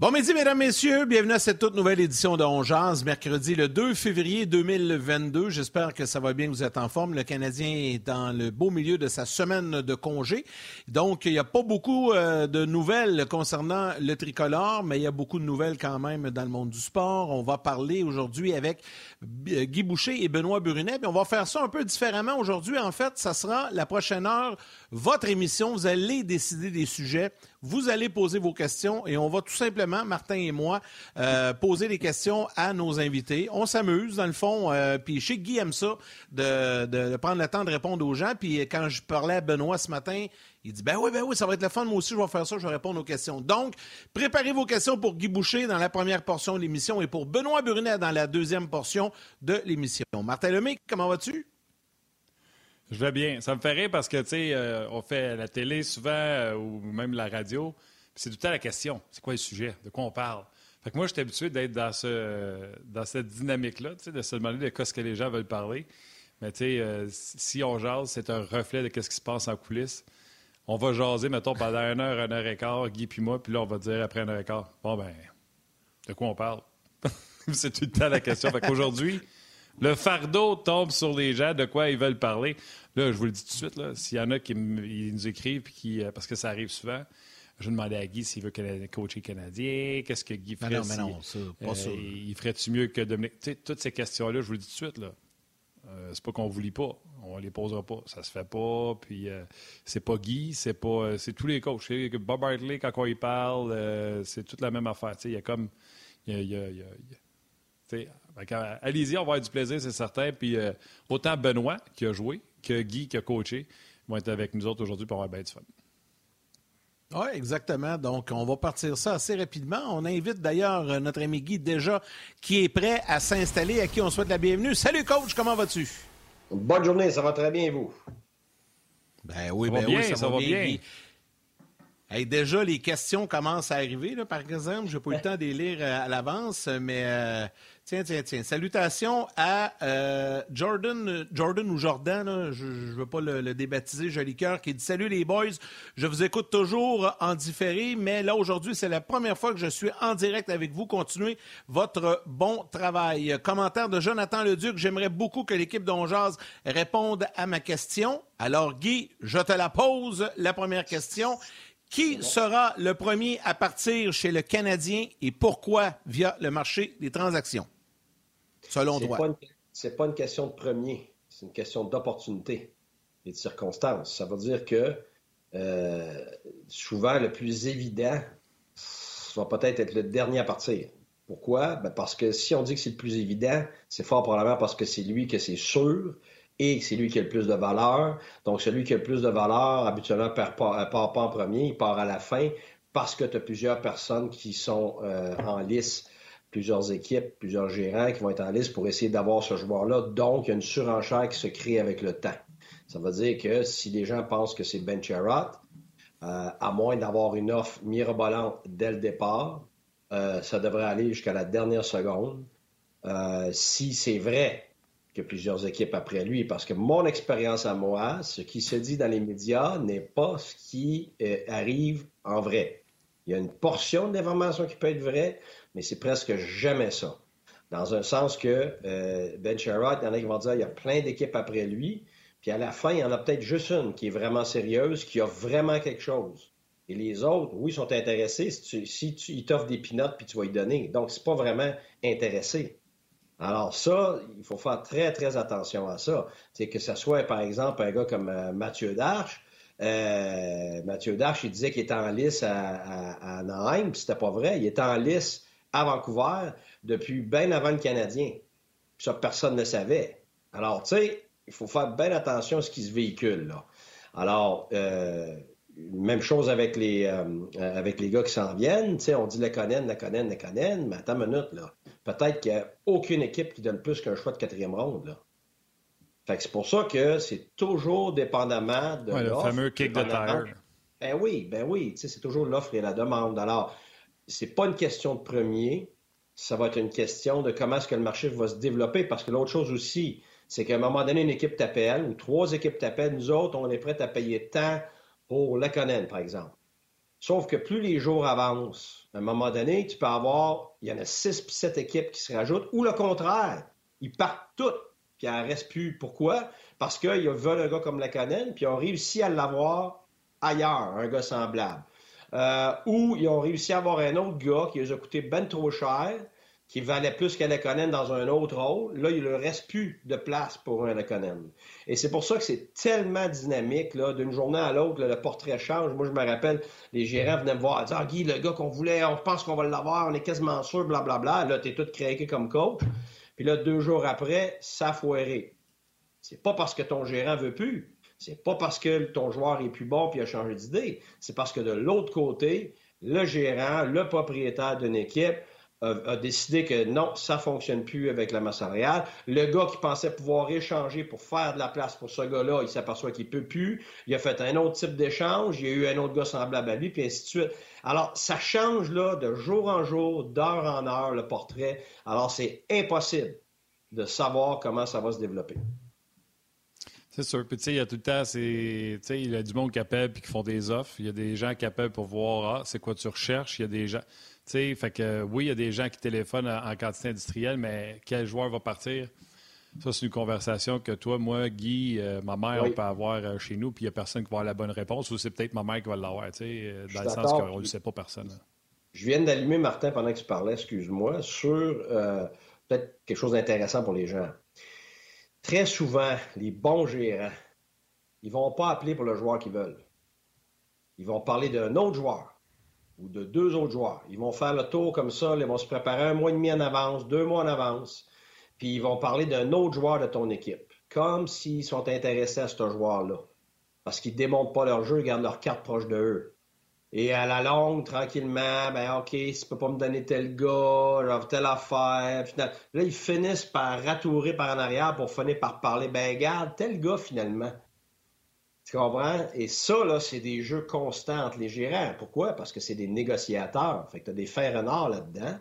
Bon midi, mesdames, messieurs. Bienvenue à cette toute nouvelle édition de Ongeance, mercredi le 2 février 2022. J'espère que ça va bien, que vous êtes en forme. Le Canadien est dans le beau milieu de sa semaine de congé. Donc, il n'y a pas beaucoup euh, de nouvelles concernant le tricolore, mais il y a beaucoup de nouvelles quand même dans le monde du sport. On va parler aujourd'hui avec euh, Guy Boucher et Benoît Brunet. Puis on va faire ça un peu différemment aujourd'hui. En fait, ça sera la prochaine heure, votre émission. Vous allez décider des sujets. Vous allez poser vos questions et on va tout simplement, Martin et moi, euh, poser des questions à nos invités. On s'amuse, dans le fond. Euh, puis chez Guy aime ça, de, de, prendre le temps de répondre aux gens. Puis quand je parlais à Benoît ce matin, il dit Ben oui, ben oui, ça va être le fun. Moi aussi, je vais faire ça, je vais répondre aux questions. Donc, préparez vos questions pour Guy Boucher dans la première portion de l'émission et pour Benoît Brunet dans la deuxième portion de l'émission. Martin Lemay, comment vas-tu? Je vais bien. Ça me fait rire parce que, tu sais, euh, on fait la télé souvent euh, ou même la radio. C'est tout temps la question. C'est quoi le sujet? De quoi on parle? Fait que moi, je suis habitué d'être dans, ce, dans cette dynamique-là, de se demander de ce que les gens veulent parler. Mais, tu euh, si on jase, c'est un reflet de ce qui se passe en coulisses. On va jaser, mettons, pendant une heure, une heure et quart, Guy puis moi, puis là, on va dire après une heure et quart, bon, ben, de quoi on parle? c'est tout le temps la question. Fait qu'aujourd'hui, le fardeau tombe sur les gens de quoi ils veulent parler. Là, je vous le dis tout de suite, s'il y en a qui nous écrivent, qui, euh, parce que ça arrive souvent, je vais demander à Guy s'il veut coacher Canadien, qu'est-ce que Guy ferait. non, mais non, ça, pas euh, Il ferait-tu mieux que Dominique? Tu sais, toutes ces questions-là, je vous le dis tout de suite, là. Euh, c'est pas qu'on vous lit pas, on les posera pas, ça se fait pas. Puis c'est pas Guy, c'est pas, c'est tous les coachs. Bob Hartley quand on y parle, c'est toute la même affaire. Il y a comme, il y a, Allez-y, on va avoir du plaisir, c'est certain. Puis euh, autant Benoît qui a joué que Guy qui a coaché vont être avec nous autres aujourd'hui pour avoir bien du fun. Oui, exactement. Donc, on va partir ça assez rapidement. On invite d'ailleurs euh, notre ami Guy déjà qui est prêt à s'installer, à qui on souhaite la bienvenue. Salut coach, comment vas-tu? Bonne journée, ça va très bien vous? Ben oui, ben oui, ça, va, bien. déjà, les questions commencent à arriver. par exemple, je n'ai pas eu le temps de les lire euh, à l'avance, mais Tiens, tiens, tiens. Salutations à euh, Jordan, Jordan ou Jordan, je ne veux pas le, débaptiser, joli cœur, qui dit Salut les boys, je vous écoute toujours en différé, mais là aujourd'hui, c'est la première fois que je suis en direct avec vous. Continuez votre bon travail. Commentaire de Jonathan Leduc J'aimerais beaucoup que l'équipe d'Onjaz réponde à ma question. Alors, Guy, je te la pose, la première question. Qui sera le premier à partir chez le Canadien et pourquoi via le marché des transactions? Selon droit. Ce n'est pas une question de premier, c'est une question d'opportunité et de circonstances. Ça veut dire que euh, souvent, le plus évident va peut-être être le dernier à partir. Pourquoi? Ben, parce que si on dit que c'est le plus évident, c'est fort probablement parce que c'est lui que c'est sûr et c'est lui qui a le plus de valeur. Donc, celui qui a le plus de valeur, habituellement, ne part, pas en premier, il part à la fin parce que tu as plusieurs personnes qui sont euh, en lice plusieurs équipes, plusieurs gérants qui vont être en liste pour essayer d'avoir ce joueur-là. Donc, il y a une surenchère qui se crée avec le temps. Ça veut dire que si les gens pensent que c'est Ben Sherratt, euh, à moins d'avoir une offre mirobolante dès le départ, euh, ça devrait aller jusqu'à la dernière seconde. Euh, si c'est vrai que plusieurs équipes après lui, parce que mon expérience à moi, ce qui se dit dans les médias n'est pas ce qui arrive en vrai. Il y a une portion d'information qui peut être vraie, mais c'est presque jamais ça. Dans un sens que euh, Ben Sherrod, il y en a qui vont dire il y a plein d'équipes après lui, puis à la fin, il y en a peut-être juste une qui est vraiment sérieuse, qui a vraiment quelque chose. Et les autres, oui, sont intéressés si tu, ils t'offrent des pinottes puis tu vas y donner. Donc, c'est pas vraiment intéressé. Alors ça, il faut faire très, très attention à ça. C'est que ce soit, par exemple, un gars comme euh, Mathieu Darche, euh, Mathieu Darche, il disait qu'il était en lice à, à, Anaheim, puis c'était pas vrai. Il était en lice à Vancouver depuis bien avant le Canadien. Ça, personne ne savait. Alors, tu sais, il faut faire bien attention à ce qui se véhicule, là. Alors, euh, même chose avec les, euh, avec les gars qui s'en viennent. Tu sais, on dit le Conan, le Conan, le Conan, mais attends une minute, là. Peut-être qu'il n'y a aucune équipe qui donne plus qu'un choix de quatrième ronde, là. Fait que c'est pour ça que c'est toujours dépendamment de ouais, le fameux kick de tire. Ben oui, ben oui, c'est toujours l'offre et la demande. Alors, c'est pas une question de premier, ça va être une question de comment est-ce que le marché va se développer, parce que l'autre chose aussi, c'est qu'à un moment donné, une équipe t'appelle, ou trois équipes t'appellent, nous autres, on est prêts à payer tant pour Lekonen, par exemple. Sauf que plus les jours avancent, à un moment donné, tu peux avoir, il y en a six puis sept équipes qui se rajoutent, ou le contraire, ils partent toutes puis elle reste plus. Pourquoi? Parce qu'ils veulent un gars comme la Canel, puis ils ont réussi à l'avoir ailleurs, un gars semblable. Euh, ou ils ont réussi à avoir un autre gars qui les a coûté ben trop cher, qui valait plus qu'un Lekonen dans un autre rôle. Là, il ne reste plus de place pour un Lekonen. Et c'est pour ça que c'est tellement dynamique, là, d'une journée à l'autre, le portrait change. Moi, je me rappelle, les gérants venaient me voir, dire, ah, Guy, le gars qu'on voulait, on pense qu'on va l'avoir, on est quasiment sûr, blablabla. Là, tu es tout craqué comme coach. Puis là, deux jours après, ça a foiré. C'est pas parce que ton gérant veut plus. C'est pas parce que ton joueur est plus bon puis a changé d'idée. C'est parce que de l'autre côté, le gérant, le propriétaire d'une équipe a, décidé que non, ça fonctionne plus avec la masse salariale. Le gars qui pensait pouvoir échanger pour faire de la place pour ce gars-là, il s'aperçoit qu'il peut plus. Il a fait un autre type d'échange. Il y a eu un autre gars semblable à lui, puis ainsi de suite. Alors, ça change là de jour en jour, d'heure en heure, le portrait. Alors, c'est impossible de savoir comment ça va se développer. C'est sûr. Puis, tu sais, il y a tout le temps, c'est, il y a du monde qui appelle puis qui font des offres. Il y a des gens qui appellent pour voir, ah, c'est quoi tu recherches? Il y a des gens, sais, fait que oui, il y a des gens qui téléphonent en, quantité industrielle, mais quel joueur va partir? Ça, c'est une conversation que toi, moi, Guy, euh, ma mère, on peut avoir euh, chez nous, puis il n'y a personne qui va avoir la bonne réponse, ou c'est peut-être ma mère qui va l'avoir, tu sais, euh, dans le sens qu'on ne le sait pas personne. Je viens d'allumer, Martin, pendant que tu parlais, excuse-moi, sur peut-être quelque chose d'intéressant pour les gens. Très souvent, les bons gérants, ils ne vont pas appeler pour le joueur qu'ils veulent. Ils vont parler d'un autre joueur ou de deux autres joueurs. Ils vont faire le tour comme ça, ils vont se préparer un mois et demi en avance, deux mois en avance, puis ils vont parler d'un autre joueur de ton équipe, comme s'ils sont intéressés à ce joueur-là. Parce qu'ils ne démontent pas leur jeu, ils gardent leur carte proche de eux. Et à la longue, tranquillement, ben OK, si tu peux pas me donner tel gars, telle affaire. là, ils finissent par ratourer par en arrière pour finir par parler. Ben garde, tel gars finalement. Tu comprends? Et ça, là, c'est des jeux constants entre les gérants. Pourquoi? Parce que c'est des négociateurs. Fait que tu as des fers renards là-dedans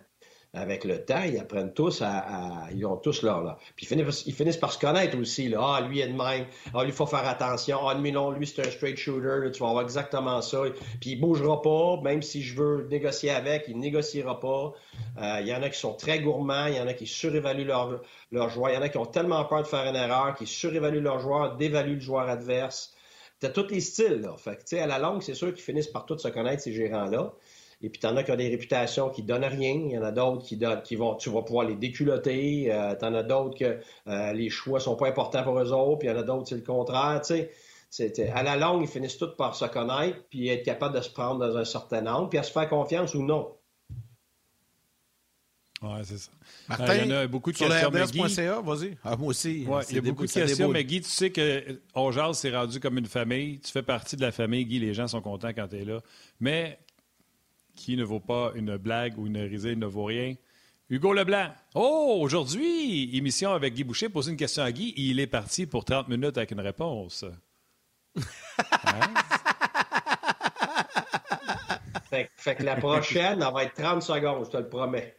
avec le temps, ils apprennent tous à, ils ont tous leur là. Puis ils finissent, par se connaître aussi là. Ah lui est de même. Ah lui il faut faire attention. Ah lui non, lui c'est un straight shooter. tu vas avoir exactement ça. Puis il bougera pas, même si je veux négocier avec, il négociera pas. Euh, il y en a qui sont très gourmands, il y en a qui surévaluent leur leur joueur, il y en a qui ont tellement peur de faire une erreur, qui surévaluent leur joueur, dévaluent le joueur adverse. T'as tous les styles là. Fait que à la longue c'est sûr qu'ils finissent par tous se connaître ces gérants là. Et puis, tu en as qui ont des réputations qui donnent rien. Il y en a d'autres qui, donnent, qui vont, tu vas pouvoir les déculoter. Euh, tu en as d'autres que euh, les choix sont pas importants pour eux autres. Puis il y en a d'autres, c'est le contraire. Tu sais, à la longue, ils finissent tous par se connaître, puis être capable de se prendre dans un certain angle, puis à se faire confiance ou non. Oui, c'est ça. Martin, euh, il y en a beaucoup de sur questions. RDS.ca, vas-y. Ah, moi aussi. Ouais, il y a beaucoup de questions, mais Guy, tu sais que Ongeal s'est rendu comme une famille. Tu fais partie de la famille, Guy. Les gens sont contents quand tu es là. Mais qui ne vaut pas une blague ou une risée ne vaut rien? Hugo Leblanc. Oh, aujourd'hui, émission avec Guy Boucher. Poser une question à Guy. Il est parti pour 30 minutes avec une réponse. Hein? fait, que la prochaine, elle va être 30 secondes, je te le promets.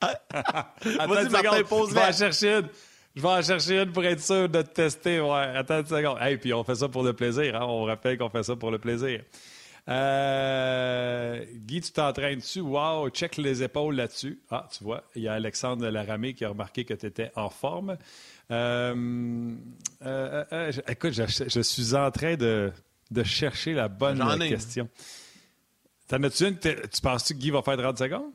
Attends une seconde. Je vais en chercher une. Je vais en chercher une pour être sûr de te tester. Ouais, attends une seconde. Et puis on fait ça pour le plaisir. Hein? On rappelle qu'on fait ça pour le plaisir. Euh, Guy, tu t'entraînes dessus. Wow, check les épaules là-dessus. Ah, tu vois, il y a Alexandre Laramé qui a remarqué que tu étais en forme. Euh, euh, écoute, je, suis en train de, chercher la bonne question. T'en as-tu une? Tu penses-tu que Guy va faire 30 secondes?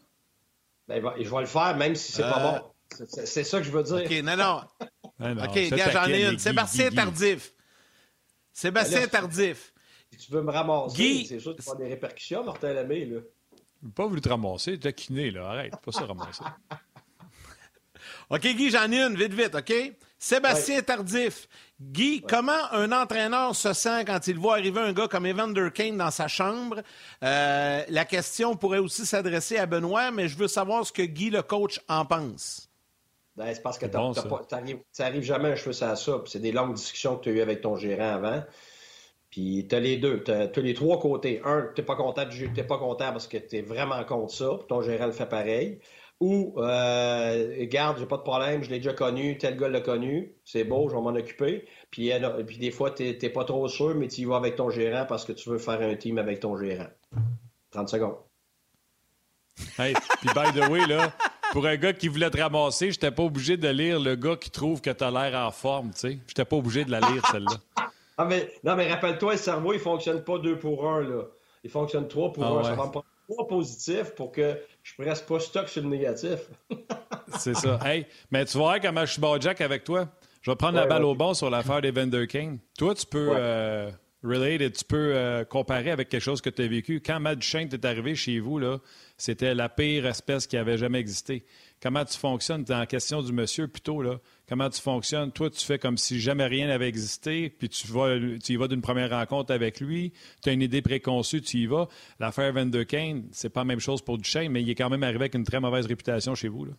Ben, je vais le faire, même si c'est pas bon. C'est ça que je veux dire. OK, non, non. OK, j'en ai une. Sébastien Tardif. Sébastien Tardif. Si tu veux me ramasser, c'est sûr que tu vas des répercussions, Martin Lemay, là. Pas voulu te ramasser, t'as kiné, là. Arrête, pas ça ramasser. OK, Guy, j'en ai une, vite, vite, OK? Sébastien Tardif. Guy, comment un entraîneur se sent quand il voit arriver un gars comme Evander Kane dans sa chambre? Euh, la question pourrait aussi s'adresser à Benoît, mais je veux savoir ce que Guy, le coach, en pense. Ben, c'est parce que tu n'arrives jamais un cheveu à ça. C'est des longues discussions que tu as eues avec ton gérant avant. Puis tu as les deux, tu as, les trois côtés. Un, tu n'es pas content du pas content parce que tu es vraiment contre ça, puis ton gérant le fait pareil. Ou, euh, garde, j'ai pas de problème, je l'ai déjà connu, tel gars l'a connu, c'est beau, je vais m'en occuper. Puis, puis des fois, tu n'es pas trop sûr, mais tu y vas avec ton gérant parce que tu veux faire un team avec ton gérant. 30 secondes. Hey, puis by the way, là, pour un gars qui voulait te ramasser, j'étais pas obligé de lire le gars qui trouve que tu as l'air en forme, tu sais. J'étais pas obligé de la lire, celle-là. Ah, mais, non, mais rappelle-toi, le cerveau, il fonctionne pas deux pour un, là. Il fonctionne trois pour ah un. Ça va trois positifs pour que je reste pas stock sur le négatif. C'est ça. Hey, mais tu vois comment je suis Jack avec toi? Je vais prendre la balle au bon sur l'affaire des Vander King. Toi, tu peux euh, relate tu peux euh, comparer avec quelque chose que tu as vécu. Quand Matt Duchesne est arrivé chez vous, là, c'était la pire espèce qui avait jamais existé. Comment tu fonctionnes? Tu en question du monsieur plutôt, là? Comment tu fonctionnes? Toi, tu fais comme si jamais rien n'avait existé, puis tu, vas, tu y vas d'une première rencontre avec lui, tu as une idée préconçue, tu y vas. L'affaire Van de Kane, c'est pas la même chose pour Duchesne, mais il est quand même arrivé avec une très mauvaise réputation chez vous. Là.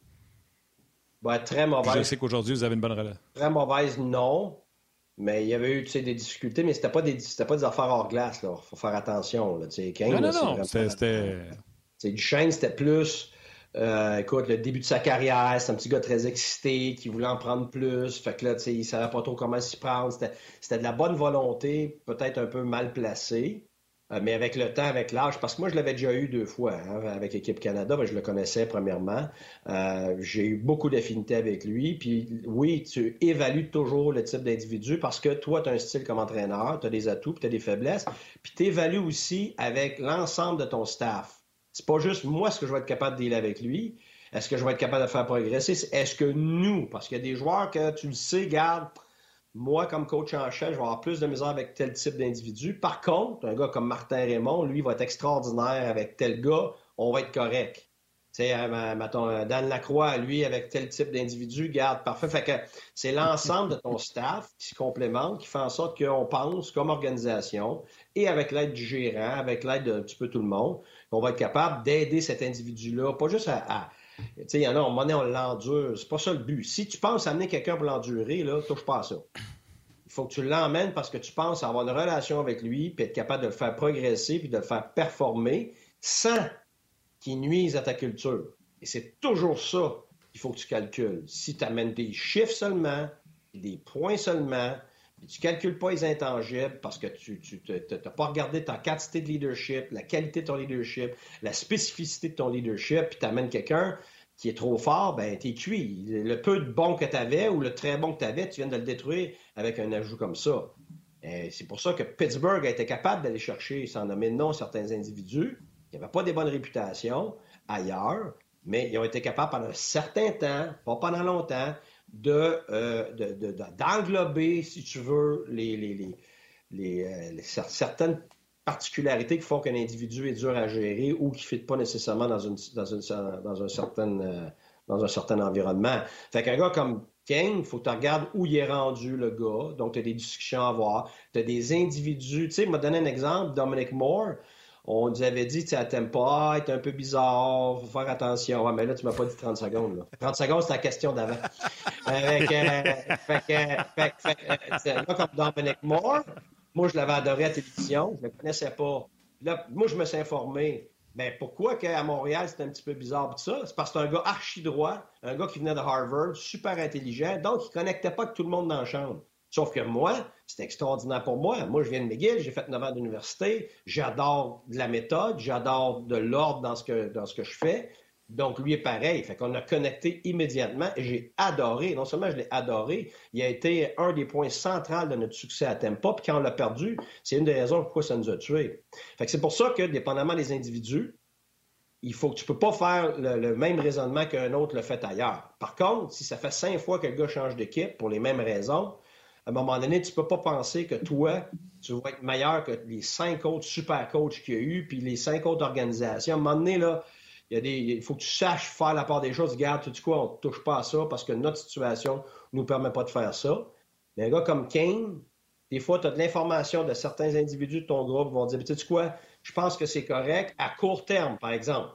Ben, très mauvaise. je sais qu'aujourd'hui, vous avez une bonne relation. Très mauvaise, non. Mais il y avait eu des difficultés, mais c'était pas des pas des affaires hors glace. Il faut faire attention. Là. Kane, non, non, non. C'était. Duchesne, c'était plus euh, écoute, le début de sa carrière, c'est un petit gars très excité qui voulait en prendre plus. Fait que là, tu sais, il savait pas trop comment s'y prendre. C'était de la bonne volonté, peut-être un peu mal placée. Euh, mais avec le temps, avec l'âge, parce que moi, je l'avais déjà eu deux fois hein, avec l'équipe Canada, ben, je le connaissais premièrement. Euh, j'ai eu beaucoup d'affinité avec lui. Puis oui, tu évalues toujours le type d'individu parce que toi, tu as un style comme entraîneur, tu as des atouts, tu as des faiblesses. Puis tu évalues aussi avec l'ensemble de ton staff. C'est pas juste moi ce que je vais être capable de dealer avec lui? Est-ce que je vais être capable de faire progresser? Est-ce que nous, parce qu'il y a des joueurs que tu le sais, garde, moi, comme coach en chef, je vais avoir plus de misère avec tel type d'individu. Par contre, un gars comme Martin Raymond, lui, va être extraordinaire avec tel gars, on va être correct. Tu sais, euh, euh, Dan Lacroix, lui, avec tel type d'individu, garde parfait. Fait que c'est l'ensemble de ton staff qui se complémente, qui fait en sorte qu'on pense comme organisation et avec l'aide du gérant, avec l'aide d'un petit peu tout le monde, qu'on va être capable d'aider cet individu-là, pas juste à, tu sais, il y en a, on, on l'endure. C'est pas ça le but. Si tu penses amener quelqu'un pour l'endurer, là, touche pas à ça. Il faut que tu l'emmènes parce que tu penses avoir une relation avec lui, puis être capable de le faire progresser, puis de le faire performer sans qu'il nuise à ta culture. Et c'est toujours ça qu'il faut que tu calcules. Si tu amènes des chiffres seulement, des points seulement, tu ne calcules pas les intangibles parce que tu n'as pas regardé ta quantité de leadership, la qualité de ton leadership, la spécificité de ton leadership, puis tu amènes quelqu'un qui est trop fort, ben es cuit. Le peu de bon que tu avais ou le très bon que tu avais, tu viens de le détruire avec un ajout comme ça. C'est pour ça que Pittsburgh a été capable d'aller chercher, sans nommer de nom, certains individus qui n'avaient pas des bonnes réputations ailleurs, mais ils ont été capables pendant un certain temps, pas pendant longtemps, euh, de, d'englober, si tu veux, les, euh, certaines particularités qui font qu'un individu est dur à gérer ou qui ne fit pas nécessairement dans, un certain, euh, dans un certain environnement. Fait qu'un gars comme King, il faut que tu regardes où il est rendu, le gars. Donc, tu as des discussions à avoir. Tu as des individus. Tu sais, il m'a donné un exemple, Dominic Moore on nous avait dit, tu sais, t'aimes pas, être un peu bizarre, faut faire attention. Ouais, mais là, tu m'as pas dit 30 secondes. Là. 30 secondes, c'est la question d'avant. fait que, là, comme Dominic Moore, moi, je l'avais adoré à télévision, je le connaissais pas. Là, moi, je me suis informé. Mais pourquoi qu'à Montréal, c'était un petit peu bizarre tout ça? C'est parce que c'est un gars archi droit, un gars qui venait de Harvard, super intelligent, donc il connectait pas tout le monde dans la chambre. Sauf que moi, c'est extraordinaire pour moi. Moi, je viens de McGill, j'ai fait 9 ans d'université, j'adore de la méthode, j'adore de l'ordre dans, ce que, je fais. Donc, lui est pareil. Fait qu'on a connecté immédiatement et j'ai adoré. Non seulement je l'ai adoré, il a été un des points centraux de notre succès à Tempa. Puis quand on l'a perdu, c'est une des raisons pourquoi ça nous a tués. Fait que c'est pour ça que, dépendamment des individus, il faut que tu peux pas faire le, le même raisonnement qu'un autre le fait ailleurs. Par contre, si ça fait cinq fois que le gars change d'équipe pour les mêmes raisons, à un moment donné, tu ne peux pas penser que toi, tu vas être meilleur que les cinq autres super coachs qu'il y a eu, puis les cinq autres organisations. À un moment donné, là, il, y a des, il faut que tu saches faire la part des choses. Regarde, tu dis quoi, on ne touche pas à ça parce que notre situation ne nous permet pas de faire ça. Mais un gars comme Kane, des fois, tu as de l'information de certains individus de ton groupe qui vont dire, tu sais quoi, je pense que c'est correct à court terme, par exemple,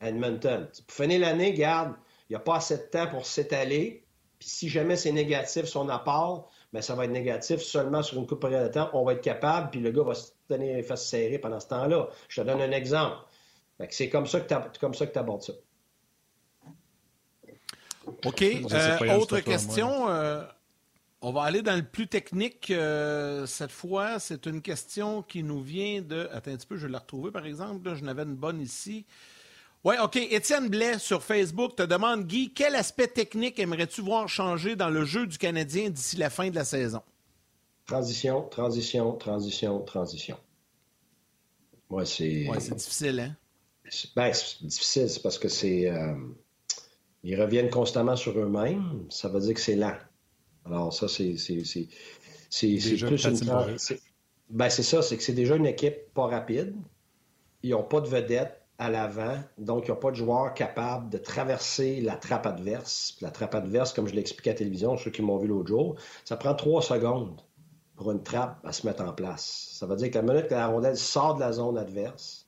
Edmonton. Pour finir l'année, garde, il n'y a pas assez de temps pour s'étaler. Puis si jamais c'est négatif, son apport, mais ça va être négatif seulement sur une coupe de temps. On va être capable, puis le gars va se tenir les fesses serrées pendant ce temps-là. Je te donne un exemple. C'est comme ça que tu abordes ça. OK. Euh, autre question. Euh, on va aller dans le plus technique euh, cette fois. C'est une question qui nous vient de. Attends un petit peu, je vais la retrouver par exemple. je n'avais une bonne ici. Oui, OK. Étienne Blais sur Facebook te demande Guy, quel aspect technique aimerais-tu voir changer dans le jeu du Canadien d'ici la fin de la saison? Transition, transition, transition, transition. Moi, c'est. Oui, c'est difficile, hein? Ben, c'est difficile, c'est parce que c'est. Euh, ils reviennent constamment sur eux-mêmes. Ça veut dire que c'est lent. Alors, ça, c'est. C'est plus une. Ben, c'est ça, c'est que c'est déjà une équipe pas rapide. Ils n'ont pas de vedette à l'avant, donc il n'y a pas de joueur capable de traverser la trappe adverse. La trappe adverse, comme je l'ai expliqué à la télévision, ceux qui m'ont vu l'autre jour, ça prend trois secondes pour une trappe à se mettre en place. Ça veut dire que la minute que la rondelle sort de la zone adverse,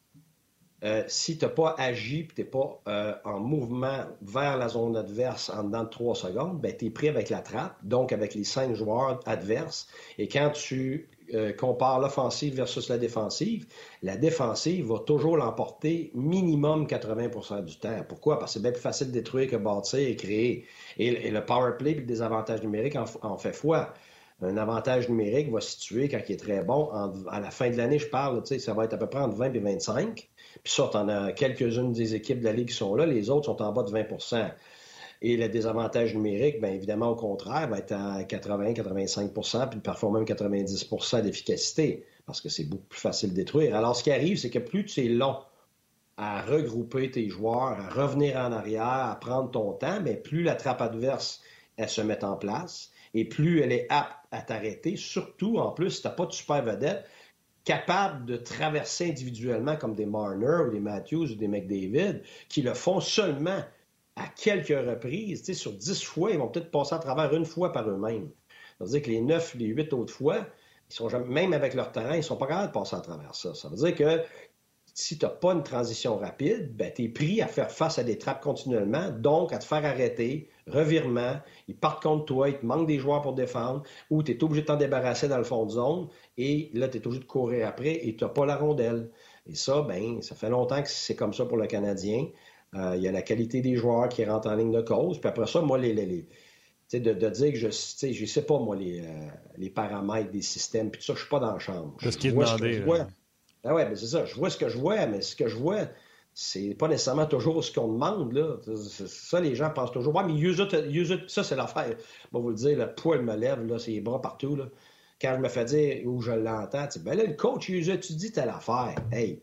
euh, si tu n'as pas agi et tu n'es pas euh, en mouvement vers la zone adverse en dedans de trois secondes, ben, tu es pris avec la trappe, donc avec les cinq joueurs adverses. Et quand tu euh, compare l'offensive versus la défensive, la défensive va toujours l'emporter minimum 80% du temps. Pourquoi? Parce que c'est bien plus facile de détruire que bâtir et créer. Et, le power play et le désavantage numérique en, fait foi. Un avantage numérique va se situer quand il est très bon. à la fin de l'année, je parle, ça va être à peu près entre 20 et 25. Puis ça, en as quelques-unes des équipes de la Ligue qui sont là. Les autres sont en bas de 20 et le désavantage numérique, bien évidemment, au contraire, va être à 80-85% puis parfois même 90% d'efficacité, parce que c'est beaucoup plus facile de détruire. Alors, ce qui arrive, c'est que plus tu es long à regrouper tes joueurs, à revenir en arrière, à prendre ton temps, mais plus la trappe adverse, elle se met en place, et plus elle est apte à t'arrêter, surtout, en plus, si tu n'as pas de super vedette, capable de traverser individuellement comme des Marner ou des Matthews ou des McDavid, qui le font seulement à quelques reprises, sur dix fois, ils vont peut-être passer à travers une fois par eux-mêmes. Ça veut dire que les neuf, les huit autres fois, sont même avec leur terrain, ils sont pas capables de passer à travers ça. Ça veut dire que si tu n'as pas une transition rapide, ben, tu es pris à faire face à des trappes continuellement, donc à te faire arrêter, revirement, ils partent contre toi, il te manque des joueurs pour défendre, ou tu es obligé de t'en débarrasser dans le fond de zone, et là, tu es obligé de courir après et tu n'as pas la rondelle. Et ça, ben, ça fait longtemps que c'est comme ça pour le Canadien. Euh, il y a la qualité des joueurs qui rentrent en ligne de cause. Puis après ça, moi, les, les, de, de, dire que je ne sais pas, moi, les, euh, les, paramètres des systèmes, puis tout ça, je suis pas dans la chambre. C'est ce qui est demandé. Ah ouais, mais c'est ça. Je vois ce que je vois, mais ce que je vois, c'est pas nécessairement toujours ce qu'on demande. Là. Ça, les gens pensent toujours. Ouais, mais ça, c'est l'affaire. Bon, vous le dire, le poil me lève, là, c'est les bras partout. Là. Quand je me fais dire où je l'entends, ben là, le coach, tu dis telle affaire. Hey,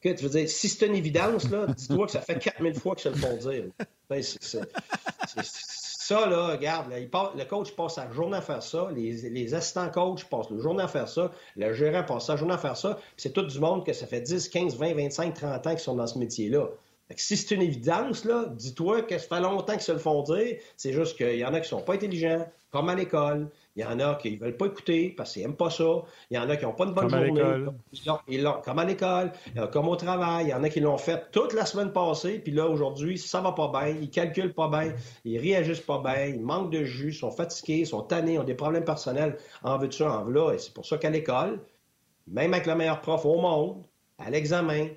que, tu veux dire, si c'est une évidence, là, dis-toi que ça fait 4000 fois que je le font dire. Ben, ça, là, regarde, le coach passe sa journée à faire ça, les, les assistants coachs passent le journée à faire ça, le gérant passe sa journée à faire ça, c'est tout du monde que ça fait 10, 15, 20, 25, 30 ans qu'ils sont dans ce métier-là. Si c'est une évidence, là, dis-toi que ça fait longtemps qu'ils se le font dire, c'est juste qu'il y en a qui sont pas intelligents, comme à l'école, il y en a qui ne veulent pas écouter parce qu'ils n'aiment pas ça. Il y en a qui n'ont pas une bonne comme journée. À ils comme à l'école, comme au travail. Il y en a qui l'ont fait toute la semaine passée, puis là, aujourd'hui, ça va pas bien, ils calculent pas bien, ils réagissent pas bien, ils manquent de jus, sont fatigués, sont tannés, ont des problèmes personnels, en de ça, en là. Et c'est pour ça qu'à l'école, même avec le meilleur prof au monde, à l'examen,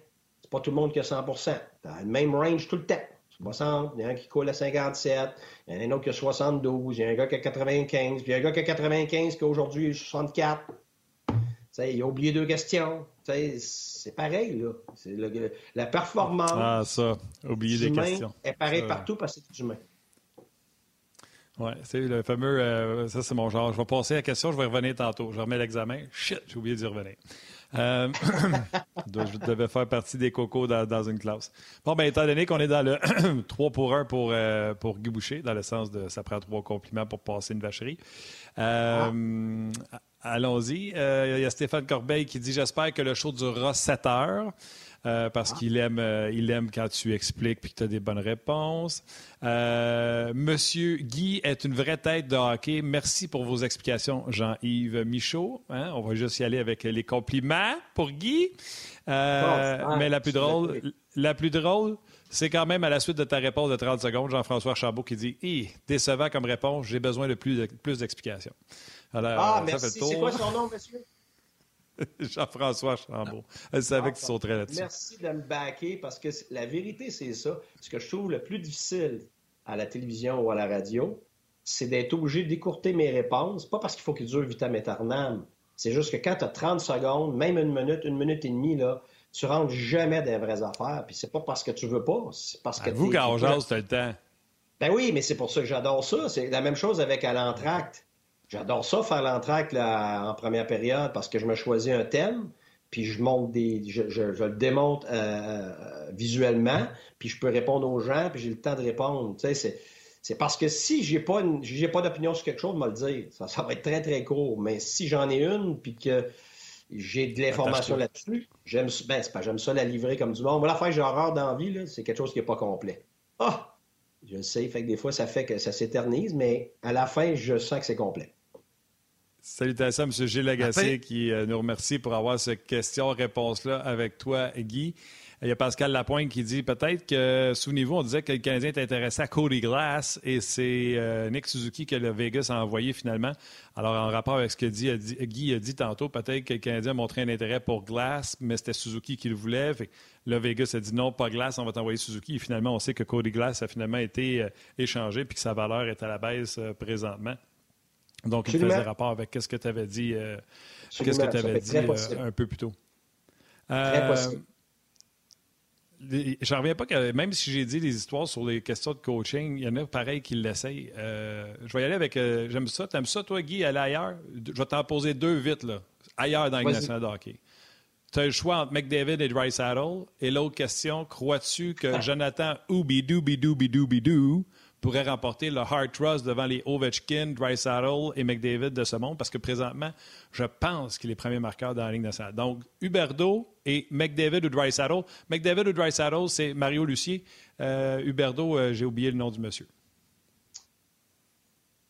c'est pas tout le monde qui a 100% T'as le même range tout le temps. 60, il y en a un qui coule à 57, il y en a un autre qui a 72, il y a un gars qui a 95, puis il y a un gars qui a 95 qui aujourd'hui est 64. sais, il a oublié deux questions. C'est pareil, là. Le, la performance. Ah, ça, oublier des questions. est pareil partout parce que c'est humain. Oui, c'est le fameux. Euh, ça, c'est mon genre. Je vais passer à la question, je vais revenir tantôt. Je remets l'examen. Shit, j'ai oublié d'y revenir. Euh, je devais faire partie des cocos dans, une classe. Bon, ben, étant donné qu'on est dans le 3 pour 1 pour, euh, pour Guy Boucher, dans le sens de ça prend trois compliments pour passer une vacherie. Euh, allons-y. Il y a Stéphane Corbeil qui dit J'espère que le show durera 7 heures. Euh, parce qu'il aime, euh, il aime quand tu expliques puis que tu as des bonnes réponses. Euh, Monsieur Guy est une vraie tête de hockey. Merci pour vos explications, Jean-Yves Michaud. Hein. On va juste y aller avec les compliments pour Guy. mais la plus drôle, la plus drôle, c'est quand même à la suite de ta réponse de 30 secondes, Jean-François Chabot qui dit Hé, décevant comme réponse, j'ai besoin de plus, plus d'explications. ah, merci. C'est quoi son nom, monsieur? Jean-François Chambault. Elle savait que tu sauterais là-dessus. Merci de me baquer parce que la vérité, c'est ça. Ce que je trouve le plus difficile à la télévision ou à la radio, c'est d'être obligé d'écourter mes réponses. Pas parce qu'il faut qu'ils durent vitam aeternam. C'est juste que quand tu as 30 secondes, même une minute, une minute et demie, là, tu rentres jamais dans les vraies affaires. Puis c'est pas parce que tu veux pas, c'est parce que. Vous, quand on jase, tu le temps. Ben oui, mais c'est pour ça que j'adore ça. C'est la même chose avec à l'entracte. J'adore ça, faire l'entraque en première période parce que je me choisis un thème, puis je monte des. Je, le démonte euh, euh, visuellement, puis je peux répondre aux gens, puis j'ai le temps de répondre. Tu sais, c'est. parce que si j'ai pas j'ai pas d'opinion sur quelque chose, me le dire. Ça, ça va être très, très court. Mais si j'en ai une, puis que j'ai de l'information là-dessus, j'aime ben, pas j'aime ça la livrer comme du monde. Moi, la fois j'ai horreur d'envie, c'est quelque chose qui n'est pas complet. Ah! Je le sais, fait que des fois, ça fait que ça s'éternise, mais à la fin, je sens que c'est complet. Salutations à M. Gilles Lagacé qui euh, nous remercie pour avoir cette question-réponse-là avec toi, Guy. Il y a Pascal Lapointe qui dit peut-être que, souvenez-vous, on disait que le Canadien est intéressé à Cody Glass et c'est euh, Nick Suzuki que le Vegas a envoyé finalement. Alors, en rapport avec ce que dit, Guy a dit tantôt, peut-être que le Canadien a montré un intérêt pour Glass, mais c'était Suzuki qui le voulait. le Vegas a dit non, pas Glass, on va t'envoyer Suzuki. Et finalement, on sait que Cody Glass a finalement été euh, échangé puis que sa valeur est à la baisse présentement. Donc, il faisait rapport avec ce que tu avais dit, euh, qu'est-ce que tu avais dit euh, un peu plus tôt. Très possible. Euh, j'en reviens pas que même si j'ai dit des histoires sur les questions de coaching, il y en a pareil qui l'essayent. je vais y aller avec. J'aime ça. T'aimes ça, toi, Guy, aller ailleurs? Je vais t'en poser deux vite, là. Ailleurs dans le national de hockey. Tu as le choix entre McDavid et Dry Saddle. Et l'autre question, crois-tu que Jonathan Oubidou, Bidou, Bidou, Bidou pourrait remporter le Hard Trust devant les Ovechkin, Saddle et McDavid de ce monde, parce que présentement, je pense qu'il est premier marqueur dans la ligne nationale. Donc, Huberdo et McDavid ou Saddle. McDavid ou Saddle, c'est Mario Lucier. Euh, Huberdo, euh, j'ai oublié le nom du monsieur.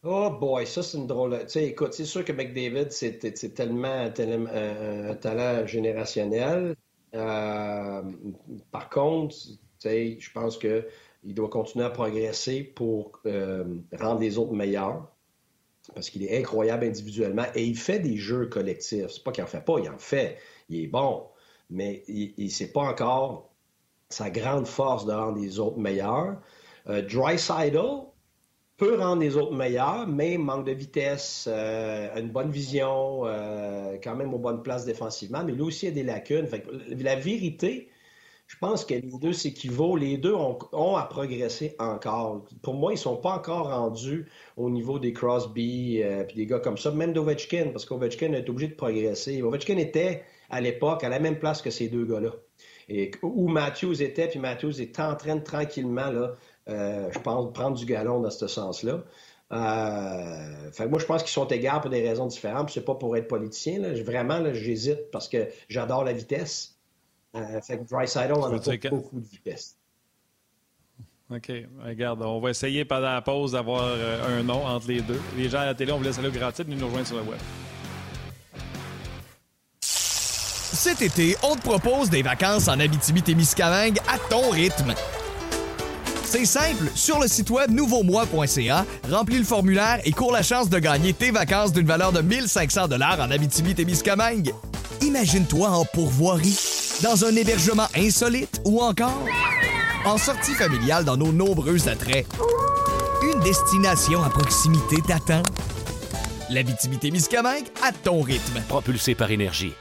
Oh boy, ça c'est une drôle. Tu sais, écoute, c'est sûr que McDavid, c'est tellement, tellement un, talent générationnel. Euh, par contre, je pense que il doit continuer à progresser pour euh, rendre les autres meilleurs parce qu'il est incroyable individuellement et il fait des jeux collectifs. C'est pas qu'il en fait pas, il en fait. Il est bon, mais il, il pas encore sa grande force de rendre les autres meilleurs. Euh, Dry peut rendre les autres meilleurs, mais manque de vitesse, euh, une bonne vision, quand même aux bonnes places défensivement, mais lui aussi a des lacunes. la vérité, je pense que les deux s'équivaut. Les deux ont, à progresser encore. Pour moi, ils ne sont pas encore rendus au niveau des Crosby euh, des gars comme ça, même d'Ovechkin, parce qu'Ovechkin est obligé de progresser. Ovechkin était, à l'époque, à la même place que ces deux gars-là. Et où Matthews était, puis Matthews est en train de tranquillement, là, euh, je pense, prendre du galon dans ce sens-là. Euh, moi, je pense qu'ils sont égaux pour des raisons différentes. C'est pas pour être politicien. Là. Vraiment, j'hésite parce que j'adore la vitesse. Euh, fait que Dry en a pas beaucoup de vitesse. OK. Regarde, on va essayer pendant la pause d'avoir euh, un nom entre les deux. Les gens à la télé, on vous laisse aller au gratuit, nous nous rejoindre sur le web. Cet été, on te propose des vacances en Abitibi-Témiscamingue à ton rythme. C'est simple, sur le site web nouveaumois.ca, remplis le formulaire et cours la chance de gagner tes vacances d'une valeur de 1500 dollars en Abitibi-Témiscamingue. Imagine-toi en pourvoirie dans un hébergement insolite ou encore en sortie familiale dans nos nombreux attraits. Une destination à proximité t'attend. La vitimité miscamingue à ton rythme. Propulsé par énergie.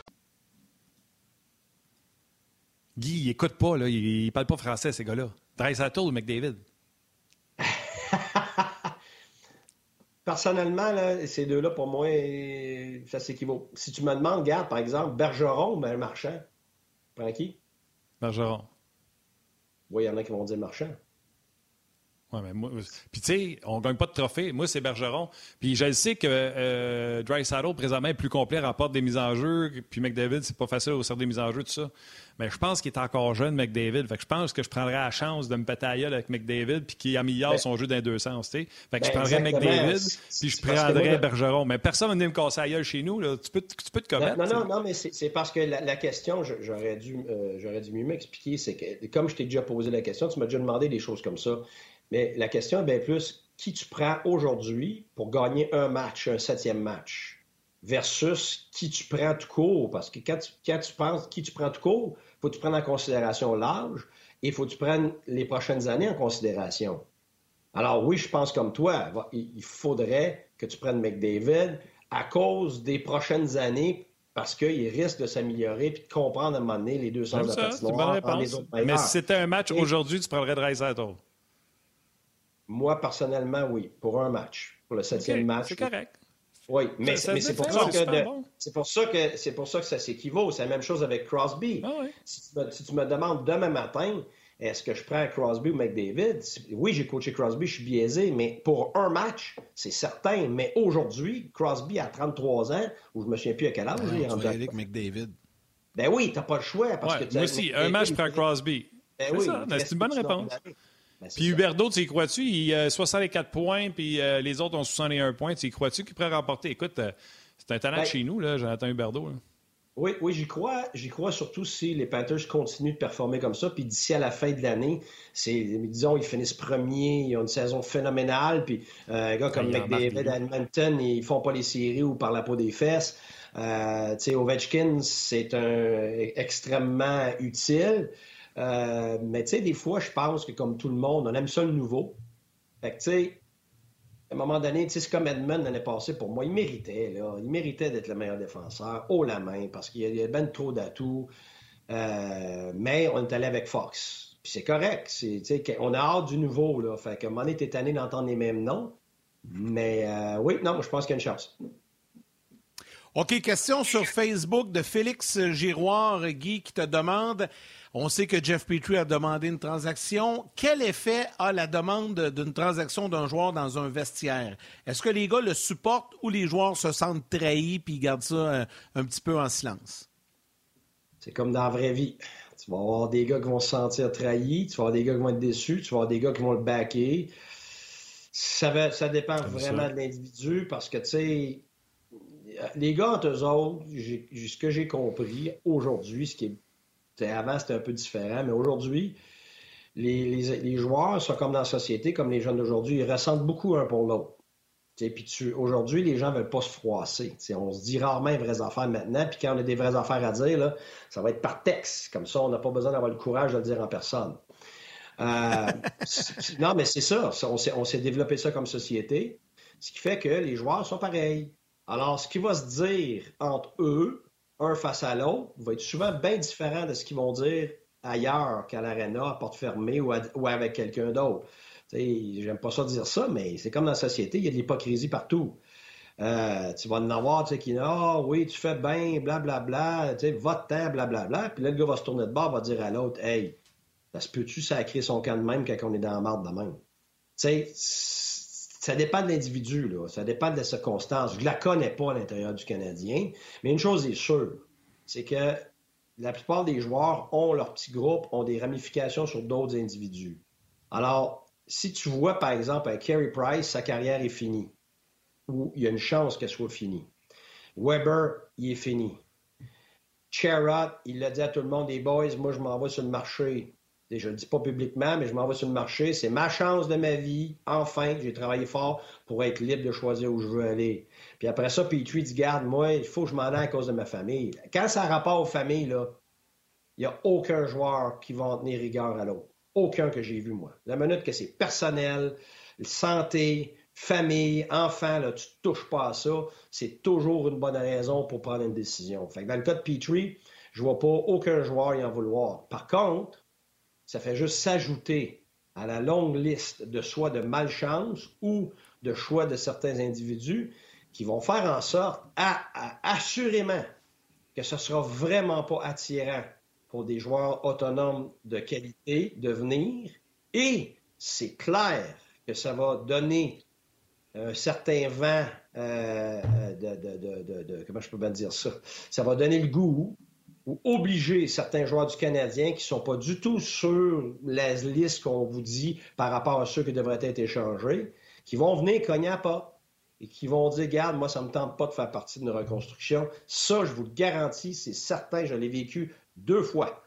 Guy, il écoute pas, là. Il, parle pas français, ces gars-là. Dreisaitl ou McDavid? personnellement, là, ces deux-là, pour moi, ça s'équivaut. Si tu me demandes, regarde, par exemple, Bergeron ou ben, Marchand, prends qui? Bergeron. Oui, il y en a qui vont dire Marchand. Ouais, mais moi, puis tu sais, on gagne pas de trophée. Moi, c'est Bergeron. Puis je sais que euh, Dry Saddle, présentement, est plus complet, rapporte des mises en jeu. Puis McDavid, c'est pas facile au des mises en jeu, tout ça. Mais je pense qu'il est encore jeune, McDavid. Fait que je pense que je prendrais la chance de me péter à avec McDavid puis qu'il améliore ben, son jeu dans deux sens, tu. Fait que je ben, prendrais McDavid puis je prendrais Bergeron. Mais personne ne me casser à Tu peux, tu peux te commettre. Non, non, non, mais c'est parce que la, question, j'aurais dû, euh, j'aurais dû mieux m'expliquer, c'est que comme je t'ai déjà posé la question, tu m'as déjà demandé des choses comme ça. Mais la question est bien plus qui tu prends aujourd'hui pour gagner un match, un septième match, versus qui tu prends tout court? Parce que quand tu, penses qui tu prends tout court, faut que tu prennes en considération l'âge et il faut que tu prennes les prochaines années en considération. Alors oui, je pense comme toi, il faudrait que tu prennes McDavid à cause des prochaines années parce qu'il risque de s'améliorer et de comprendre à un moment donné les deux sens de la patinoire. Mais si c'était un match aujourd'hui, tu prendrais Dreisaitl. Moi, personnellement, oui, pour un match, pour le septième match. C'est correct. Oui, mais, c'est pour, ça que c'est pour ça que c'est pour ça que ça s'équivaut. C'est la même chose avec Crosby. Ah si, tu me, demandes demain matin, est-ce que je prends Crosby ou McDavid? Oui, j'ai coaché Crosby, je suis biaisé, mais pour un match, c'est certain. Mais aujourd'hui, Crosby a 33 ans, ou je me souviens plus à quel âge il est rendu. avec McDavid. Ben oui, t'as pas le choix. Parce que moi aussi, un match, je prends Crosby. Ben oui, c'est une bonne réponse. Ben, puis Huberdo, tu y crois-tu? Il a 64 points, puis euh, les autres ont 61 points. Tu y crois-tu qu'il pourrait remporter? Écoute, euh, c'est un talent de ben, chez nous, là, Jonathan Huberdo. Oui, oui, j'y crois. J'y crois surtout si les Panthers continuent de performer comme ça. Puis d'ici à la fin de l'année, c'est, disons, ils finissent premiers, ils ont une saison phénoménale. Puis euh, un gars comme McDavid, Edmonton, ils font pas les séries ou par la peau des fesses. Euh, Ovechkin, c'est un extrêmement utile. Euh, mais tu sais, des fois, je pense que comme tout le monde, on aime ça le nouveau. Fait que tu sais, à un moment donné, tu sais, c'est comme Edmund l'année passée, pour moi, il méritait, là. Il méritait d'être le meilleur défenseur, haut la main, parce qu'il y a ben trop d'atouts. Euh, mais on est allé avec Fox. Puis c'est correct. C'est, on a hâte du nouveau, là. Fait qu'à un moment donné, t'es tanné d'entendre les mêmes noms. Mais euh, oui, non, je pense qu'il y a une chance. OK, question sur Facebook de Félix Giroir, Guy, qui te demande on sait que Jeff Petrie a demandé une transaction. Quel effet a la demande d'une transaction d'un joueur dans un vestiaire? Est-ce que les gars le supportent ou les joueurs se sentent trahis puis gardent ça euh, un, petit peu en silence? C'est comme dans la vraie vie. Tu vas avoir des gars qui vont se sentir trahis, tu vas avoir des gars qui vont être déçus, tu vas avoir des gars qui vont le backer. Ça, ça dépend vraiment de l'individu parce que, tu sais, les gars entre eux autres, ce que j'ai compris aujourd'hui, ce qui est avant, c'était un peu différent, mais aujourd'hui, les, joueurs sont comme dans la société, comme les jeunes d'aujourd'hui, ils ressentent beaucoup un pour l'autre. Puis aujourd'hui, les gens ne veulent pas se froisser. on se dit rarement vraies affaires maintenant, puis quand on a des vraies affaires à dire, ça va être par texte. Comme ça, on n'a pas besoin d'avoir le courage de le dire en personne. Euh, non, mais c'est ça. On s'est développé ça comme société, ce qui fait que les joueurs sont pareils. Alors, ce qui va se dire entre eux, un face à l'autre va être souvent bien différent de ce qu'ils vont dire ailleurs qu'à l'aréna, à porte fermée ou, avec quelqu'un d'autre. J'aime pas ça dire ça, mais c'est comme dans la société, il y a de l'hypocrisie partout. Euh, tu vas en avoir tu sais, qui Ah oui, tu fais bien, blablabla, tu sais, va-t'en, blablabla. Puis là, le gars va se tourner de bord, va dire à l'autre Hey, ça se peut-tu sacrer son camp de même quand on est dans la marde de même? Tu sais, ça dépend de l'individu, là. ça dépend des circonstances. Je ne la connais pas à l'intérieur du Canadien, mais une chose est sûre, c'est que la plupart des joueurs ont leur petit groupe, ont des ramifications sur d'autres individus. Alors, si tu vois, par exemple, un Carey Price, sa carrière est finie, ou il y a une chance qu'elle soit finie. Weber, il est fini. Sherrod, il l'a dit à tout le monde, des boys, moi je m'en vais sur le marché je ne le dis pas publiquement, mais je m'en vais sur le marché. C'est ma chance de ma vie. Enfin, j'ai travaillé fort pour être libre de choisir où je veux aller. Puis après ça, Petrie dit Garde, moi, il faut que je m'en aille à cause de ma famille. Quand ça a rapport aux familles, là, il n'y a aucun joueur qui va en tenir rigueur à l'autre. Aucun que j'ai vu, moi. La minute que c'est personnel, santé, famille, enfant, là, tu ne touches pas à ça, c'est toujours une bonne raison pour prendre une décision. Fait dans le cas de Petrie, je ne vois pas aucun joueur y en vouloir. Par contre, ça fait juste s'ajouter à la longue liste de soit de malchance ou de choix de certains individus qui vont faire en sorte, à, assurément, que ce sera vraiment pas attirant pour des joueurs autonomes de qualité de venir. Et c'est clair que ça va donner un certain vent euh, de, Comment je peux bien dire ça? Ça va donner le goût ou obliger certains joueurs du Canadien qui ne sont pas du tout sur la liste qu'on vous dit par rapport à ceux qui devraient être échangés, qui vont venir cogner pas et qui vont dire, garde, moi, ça ne me tente pas de faire partie d'une reconstruction. Ça, je vous le garantis, c'est certain, je l'ai vécu deux fois.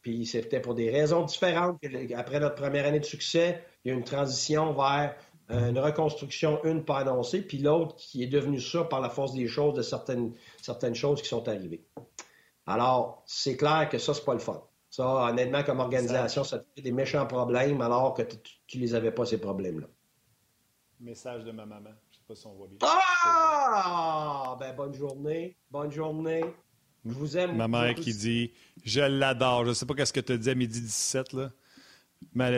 Puis c'était pour des raisons différentes. Après notre première année de succès, il y a une transition vers euh, une reconstruction, une pas annoncée, puis l'autre qui est devenue ça par la force des choses, de certaines, certaines choses qui sont arrivées. Alors, c'est clair que ça, c'est pas le fun. Ça, honnêtement, comme organisation, ça te fait des méchants problèmes alors que tu les avais pas, ces problèmes-là. Message de ma maman. Je sais pas si on voit bien. Ah! Ben, bonne journée. Bonne journée. Je vous aime. Ma mère qui dit Je l'adore. Je sais pas qu'est-ce que tu as dit à midi 17, là.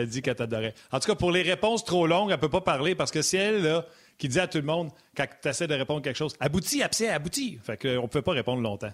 Dit qu'elle t'adorait. En tout cas, pour les réponses trop longues, elle peut pas parler parce que c'est elle, là, qui dit à tout le monde, quand tu essaies de répondre quelque chose, abouti, absent, abouti. Fait qu'on ne peut pas répondre longtemps.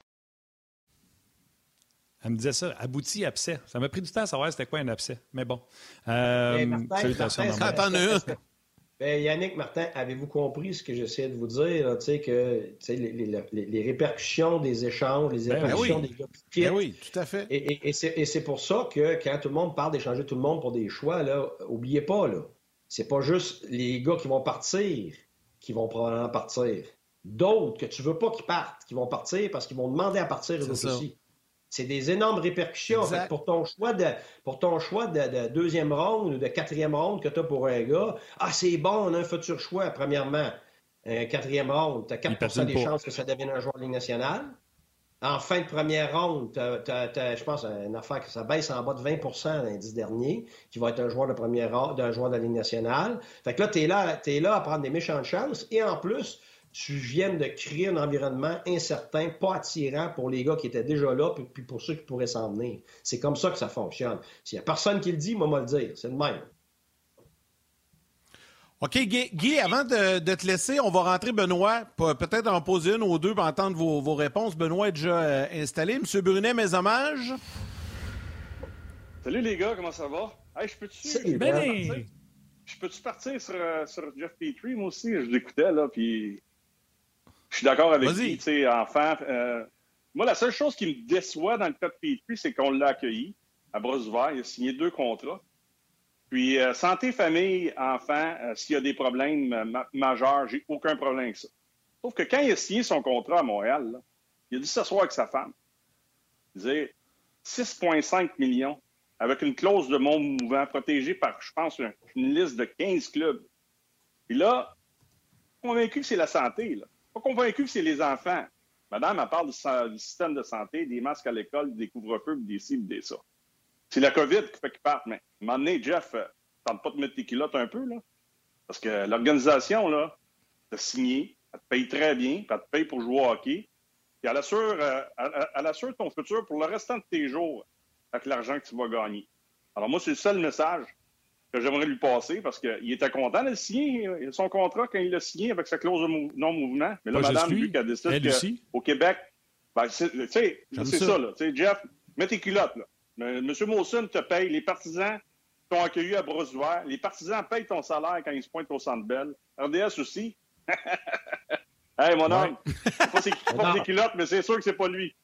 Elle me disait ça, abouti abcès. Ça m'a pris du temps à savoir c'était quoi un abcès. Mais bon. Euh, salutations, ben, Yannick Martin, avez-vous compris ce que j'essaie de vous dire? que les, répercussions des échanges, les ben répercussions des gars qui ben oui, tout à fait. Et, et c'est pour ça que quand tout le monde parle d'échanger tout le monde pour des choix, là, oubliez pas, là, c'est pas juste les gars qui vont partir qui vont probablement partir. D'autres que tu veux pas qu'ils partent, qui vont partir parce qu'ils vont demander à partir eux aussi. C'est des énormes répercussions. pour ton choix de pour ton choix de, deuxième ronde ou de quatrième ronde que tu as pour un gars, ah, c'est bon, on a un futur choix, premièrement. Un quatrième ronde, tu as 4% des chances que ça devienne un joueur de Ligue nationale. En fin de première ronde, tu as, je pense, une affaire que ça baisse en bas de 20% l'indice dernier, qui va être un joueur de première ronde, d'un joueur de la Ligue nationale. Fait que là, tu es là, es là à prendre des méchantes chances. Et en plus, tu viens de créer un environnement incertain, pas attirant pour les gars qui étaient déjà là, puis pour ceux qui pourraient s'en venir. C'est comme ça que ça fonctionne. S'il n'y a personne qui le dit, moi, moi le dire. C'est le même. OK, Guy, avant de, te laisser, on va rentrer Benoît, peut-être en poser une ou deux pour entendre vos, réponses. Benoît est déjà euh, installé. Monsieur Brunet, mes hommages. Salut les gars, comment ça va? je peux-tu je peux-tu partir sur, euh, sur Jeff Petrie? Moi aussi, je l'écoutais, là, puis je suis d'accord avec lui. Tu sais, enfant, euh, moi, la seule chose qui me déçoit dans le cas de Petrie, c'est qu'on l'a accueilli à bras ouverts. Il a signé deux contrats. Puis, euh, santé, famille, enfant, euh, s'il y a des problèmes majeurs, j'ai aucun problème avec ça. Sauf que quand il a signé son contrat à Montréal, il a dit s'asseoir avec sa femme. Il disait 6,5 millions avec une clause de mon mouvement protégée par, je pense, une, liste de 15 clubs. Puis là, convaincu que c'est la santé. Là pas convaincu que c'est les enfants. Madame, elle parle du, système de santé, des masques à l'école, des couvre-feux, des cibles, des ça. C'est la COVID qui fait qu'ils partent. Mais à un moment donné, Jeff, euh, tente pas de mettre tes culottes un peu, là? Parce que l'organisation, là, t'a signé, elle te paye très bien, elle te paye pour jouer au hockey, puis elle assure, euh, elle assure ton futur pour le restant de tes jours avec l'argent que tu vas gagner. Alors moi, c'est le seul message que j'aimerais lui passer parce qu'il était content de signer son contrat quand il l'a signé avec sa clause de non-mouvement. Mais là, madame, lui, qui a décidé qu'au Québec, ben, c'est ça, là. Jeff, mets tes culottes, là. M. Mawson te paye, les partisans t'ont accueilli à bras ouverts, les partisans payent ton salaire quand ils se pointent au Centre Bell. RDS aussi. hey, mon homme, c'est pas ses culottes, mais c'est sûr que c'est pas lui.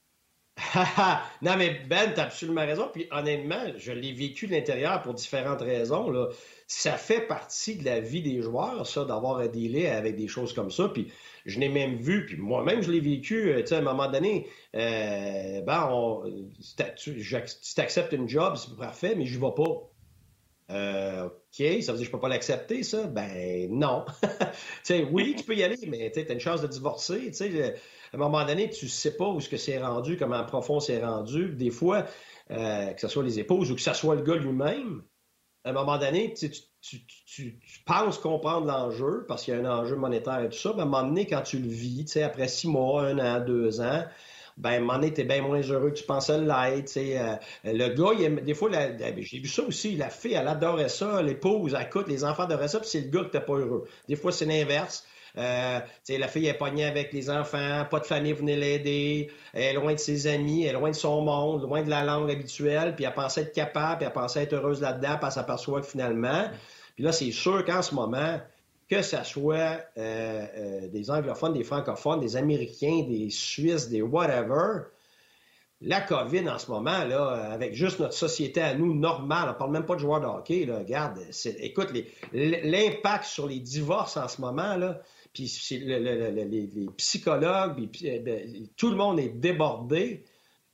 non, mais Ben, tu as absolument raison. Puis honnêtement, je l'ai vécu de l'intérieur pour différentes raisons. Là. Ça fait partie de la vie des joueurs, ça, d'avoir à dealer avec des choses comme ça. Puis je l'ai même vu, puis moi-même, je l'ai vécu. Euh, tu sais, à un moment donné, euh, ben, on, tu acceptes une job, c'est parfait, mais je vais pas. Euh, OK, ça veut dire que je peux pas l'accepter, ça? Ben non. tu sais, oui, tu peux y aller, mais tu as une chance de divorcer. Tu sais, à un moment donné, tu sais pas où ce que c'est rendu, comment profond c'est rendu. Des fois, euh, que ce soit les épouses ou que ce soit le gars lui-même, à un moment donné, tu, tu, penses comprendre l'enjeu parce qu'il y a un enjeu monétaire et tout ça, mais à un moment donné, quand tu le vis, après six mois, un an, deux ans, ben, à un moment donné, t'es bien moins heureux que tu pensais l'être. Euh, le gars, il des fois, j'ai vu ça aussi, la fille, elle adorait ça, l'épouse, elle écoute, les enfants adoraient ça, puis c'est le gars qui n'était pas heureux. Des fois, c'est l'inverse. Euh, la fille est pognée avec les enfants, pas de famille venait l'aider, elle est loin de ses amis, elle est loin de son monde, loin de la langue habituelle, puis elle pensait être capable, puis elle pensait être heureuse là-dedans, puis elle s'aperçoit que finalement, puis là, c'est sûr qu'en ce moment, que ce soit euh, euh, des anglophones, des francophones, des Américains, des Suisses, des whatever, la COVID en ce moment, là, avec juste notre société à nous normale, on parle même pas de joueurs de hockey, là, regarde, écoute, l'impact sur les divorces en ce moment, là, puis les, psychologues, eh ben, tout le monde est débordé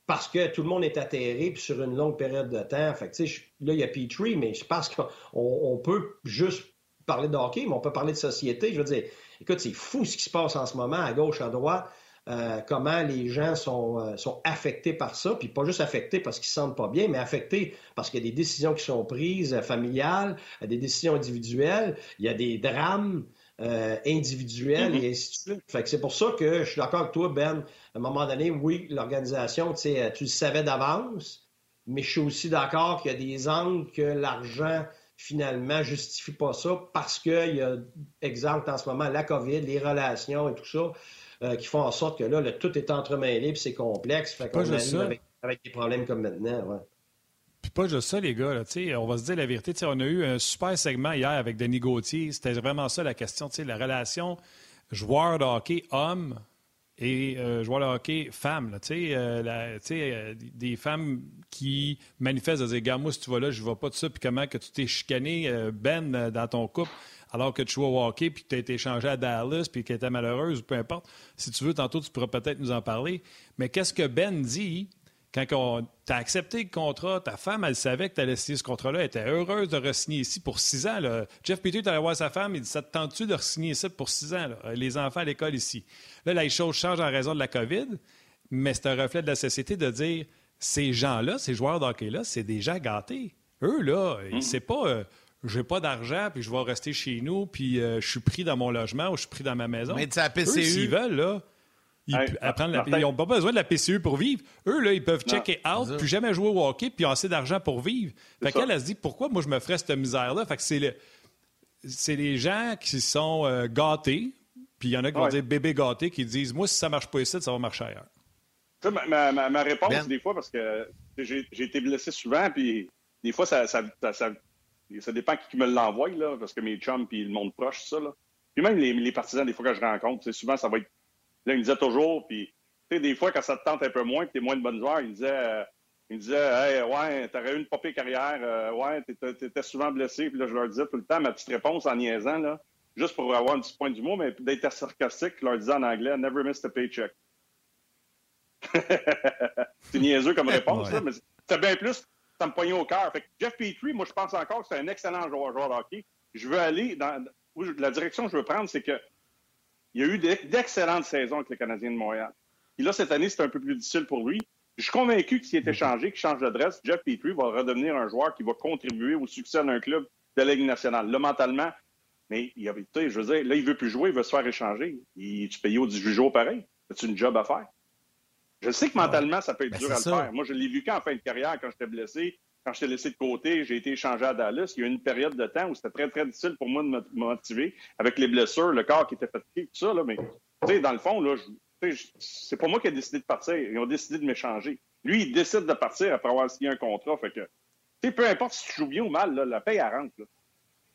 parce que tout le monde est atterré sur une longue période de temps. Là, il y a Petrie, mais je pense qu'on peut juste parler de mais on peut parler de société. Je veux dire, écoute, c'est fou ce qui se passe en ce moment, à gauche, à droite. Euh, comment les gens sont, euh, sont affectés par ça, puis pas juste affectés parce qu'ils se sentent pas bien, mais affectés parce qu'il y a des décisions qui sont prises euh, familiales, des décisions individuelles, il y a des drames, euh, individuel mm-hmm. et ainsi de suite. Fait que c'est pour ça que je suis d'accord avec toi, Ben. À un moment donné, oui, l'organisation, tu sais, tu le savais d'avance, mais je suis aussi d'accord qu'il y a des angles que l'argent finalement justifie pas ça parce qu'il y a, exemple en ce moment, la COVID, les relations et tout ça, euh, qui font en sorte que là, le, tout est entremêlé et c'est complexe. Fait qu'on arrive avec, avec, des problèmes comme maintenant. Ouais. Pas juste ça, les gars. on va se dire la vérité. On a eu un super segment hier avec Denis Gauthier. C'était vraiment ça la question. La relation joueur de hockey homme et euh, joueur de hockey femme. Euh, euh, des femmes qui manifestent de dire Gars, moi, si tu vas là, je ne vais pas de ça. Puis comment que tu t'es chicané, Ben, dans ton couple, alors que tu joues au hockey, puis que tu as été échangé à Dallas, puis qu'elle était malheureuse, peu importe. Si tu veux, tantôt, tu pourras peut-être nous en parler. Mais qu'est-ce que Ben dit quand tu as accepté le contrat, ta femme, elle savait que tu allais signer ce contrat-là, elle était heureuse de re-signer ici pour six ans. Jeff Peter est allé voir sa femme, il dit Ça te tente-tu de re-signer ici pour six ans, les enfants à l'école ici Là, les choses changent en raison de la COVID, mais c'est un reflet de la société de dire ces gens-là, ces joueurs d'hockey-là, c'est des gens gâtés. Eux, là, mmh. c'est pas. Euh, j'ai pas d'argent, puis je vais rester chez nous, puis euh, je suis pris dans mon logement ou je suis pris dans ma maison. Mais la PCU. s'ils veulent, là, ils n'ont pas besoin de la PCU pour vivre. Eux, là, ils peuvent checker out, puis jamais jouer au hockey, puis ont assez d'argent pour vivre. Fait qu'elle, elle se dit, pourquoi moi je me ferais cette misère-là? Fait que c'est, le... c'est les gens qui sont euh, gâtés, puis il y en a qui vont dire bébé gâté, qui disent, moi, si ça marche pas ici, ça va marcher ailleurs. Ma, ma, ma, réponse, ben. des fois, parce que j'ai, été blessé souvent, puis des fois, ça, ça, ça, ça dépend qui me l'envoie, là, parce que mes chums, puis le monde proche, ça, là. Puis même les, les partisans, des fois, que je rencontre, souvent, ça va être Là, il me disait toujours, puis tu sais, des fois, quand ça te tente un peu moins, puis t'es moins de bonne joueur, il me disait, euh, il me disait, hey, ouais, t'aurais eu une popée carrière, euh, ouais, t'étais souvent blessé, puis là, je leur disais tout le temps ma petite réponse en niaisant, là, juste pour avoir un petit point d'humour, mais d'être sarcastique, je leur disais en anglais, never miss a paycheck. c'est niaiseux comme réponse, là, mais c'est bien plus, ça me poignait au cœur. Fait que Jeff Petrie, moi, je pense encore que c'est un excellent joueur, joueur de hockey. Je veux aller dans. La direction que je veux prendre, c'est que il y a eu d'excellentes saisons avec les Canadiens de Montréal. Et là, cette année, c'est un peu plus difficile pour lui. Je suis convaincu que s'il était changé, qu'il change d'adresse, Jeff Petrie va redevenir un joueur qui va contribuer au succès d'un club de la Ligue nationale. Là, mentalement, mais il avait, je veux dire, là, il veut plus jouer, il veut se faire échanger. Il, tu payes au 18 jours pareil? C'est une job à faire? Je sais que mentalement, ça peut être ben, dur à le faire. Moi, je l'ai vu qu'en fin de carrière, quand j'étais blessé, quand je t'ai laissé de côté, j'ai été échangé à Dallas. Il y a eu une période de temps où c'était très, très difficile pour moi de me motiver avec les blessures, le corps qui était fatigué, tout ça. Là, mais dans le fond, là, c'est pas moi qui ai décidé de partir. Ils ont décidé de m'échanger. Lui, il décide de partir après avoir signé un contrat. Fait que, peu importe si tu joues bien ou mal, la paye, elle rentre.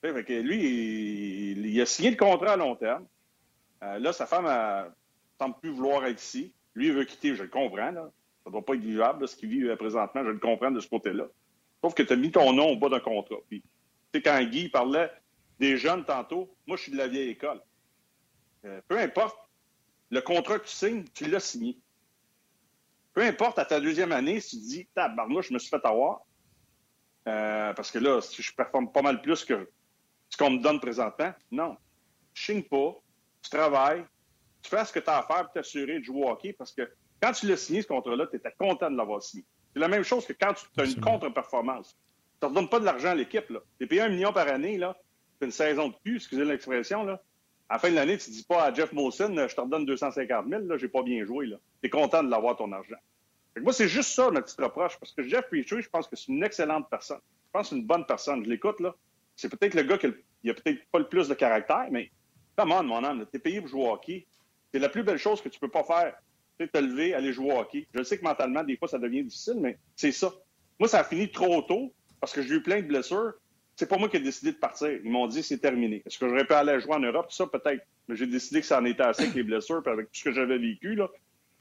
Fait que lui, il, a signé le contrat à long terme. Euh, là, sa femme ne semble plus vouloir être ici. Lui, il veut quitter, je le comprends. Là. Ça ne doit pas être vivable, ce qu'il vit présentement. Je le comprends de ce côté-là. Sauf que tu as mis ton nom au bas d'un contrat. Puis, quand Guy parlait des jeunes tantôt, moi, je suis de la vieille école. Euh, peu importe, le contrat que tu signes, tu l'as signé. Peu importe, à ta deuxième année, si tu dis, tabarnouche, je me suis fait avoir, euh, parce que là, je performe pas mal plus que ce qu'on me donne présentement. Non. Tu signes pas, tu travailles, tu fais ce que tu as à faire pour t'assurer de jouer au hockey, parce que quand tu l'as signé, ce contrat-là, tu étais content de l'avoir signé. C'est la même chose que quand tu as une contre-performance. Tu ne redonnes pas de l'argent à l'équipe. Tu es payé un million par année, là. C'est une saison de cul, excusez l'expression, là. À la fin de l'année, tu ne dis pas à Jeff Molson, je te redonne 250 000, là, j'ai pas bien joué, là. Tu es content de l'avoir ton argent. moi, c'est juste ça, ma petite reproche, parce que Jeff Petrie, je pense que c'est une excellente personne. Je pense que c'est une bonne personne. Je l'écoute, là. C'est peut-être le gars qui a, peut-être pas le plus de caractère, mais come on, mon âme, es payé pour jouer au hockey. C'est la plus belle chose que tu peux pas faire. Te lever, aller jouer au hockey. Je sais que mentalement, des fois, ça devient difficile, mais c'est ça. Moi, ça a fini trop tôt parce que j'ai eu plein de blessures. C'est pas moi qui ai décidé de partir. Ils m'ont dit c'est terminé. Est-ce que j'aurais pu aller jouer en Europe? Ça, peut-être. Mais j'ai décidé que ça en était assez avec les blessures et avec tout ce que j'avais vécu. Là.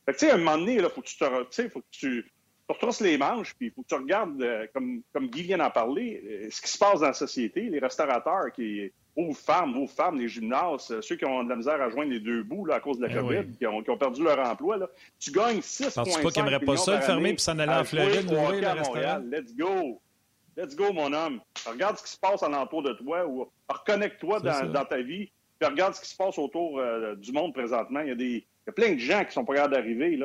Fait que, tu sais, à un moment donné, il faut que tu te, faut que tu, retrosses les manches, puis il faut que tu regardes, euh, comme, comme Guy vient d'en parler, euh, ce qui se passe dans la société, les restaurateurs qui, femmes, aux femmes, les gymnases, euh, ceux qui ont de la misère à joindre les deux bouts là, à cause de la eh COVID, qui, ont, perdu leur emploi, là, tu gagnes 6,5 millions pas qu'ils n'aimeraient pas ça, le fermer puis s'en aller en Floride, ouvrir le restaurant? Let's go! Let's go, mon homme. Regarde ce qui se passe alentour de toi ou reconnecte-toi dans, ta vie, puis regarde ce qui se passe autour euh, du monde présentement. Il y, a des, il y a plein de gens qui sont pas capables d'arriver.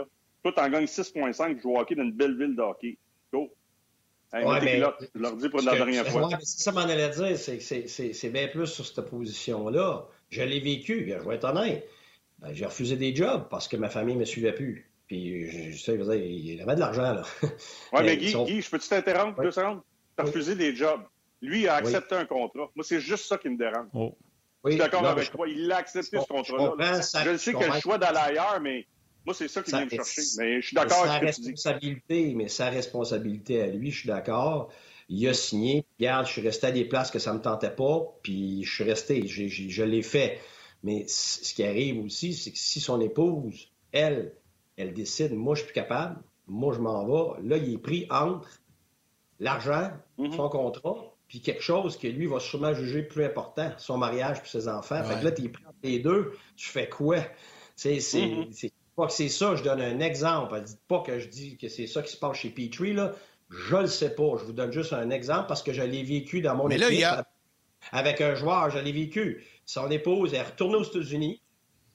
Toi, t'en gagnes 6,5 jouer au hockey dans une belle ville de hockey. Go! ouais, je leur dis pour la dernière fois. ça m'en allait dire, c'est que c'est bien plus sur cette position-là. Je l'ai vécu, je vais être honnête. Ben, j'ai refusé des jobs parce que ma famille ne me suivait plus. Puis, je, sais, il avait de l'argent, là. Oui, mais Guy, Guy, je peux-tu t'interrompre deux secondes? Tu as refusé des jobs. Lui, il a accepté un contrat. Moi, c'est juste ça qui me dérange. Oh. je suis d'accord avec toi. Il a accepté ce contrat-là. Je, je sais qu'il a le choix d'aller ailleurs, mais moi, c'est ça qui vient me chercher. Mais je suis d'accord avec ce que tu dis. Mais sa responsabilité à lui, je suis d'accord. Il a signé. Regarde, je suis resté à des places que ça ne me tentait pas, puis je suis resté. je l'ai fait. Mais ce qui arrive aussi, c'est que si son épouse, elle, elle décide, moi, je suis plus capable, moi, je m'en vais, là, il est pris entre l'argent, mm-hmm. son contrat, puis quelque chose que lui va sûrement juger plus important, son mariage puis ses enfants. Fait que là, tu es pris entre les deux, tu fais quoi? C'est mm-hmm pas que c'est ça, je donne un exemple. Dites pas que je dis que c'est ça qui se passe chez Petrie, là. Je le sais pas. Je vous donne juste un exemple parce que je l'ai vécu dans mon équipe avec un joueur. Je l'ai vécu. Son épouse est retournée aux États-Unis.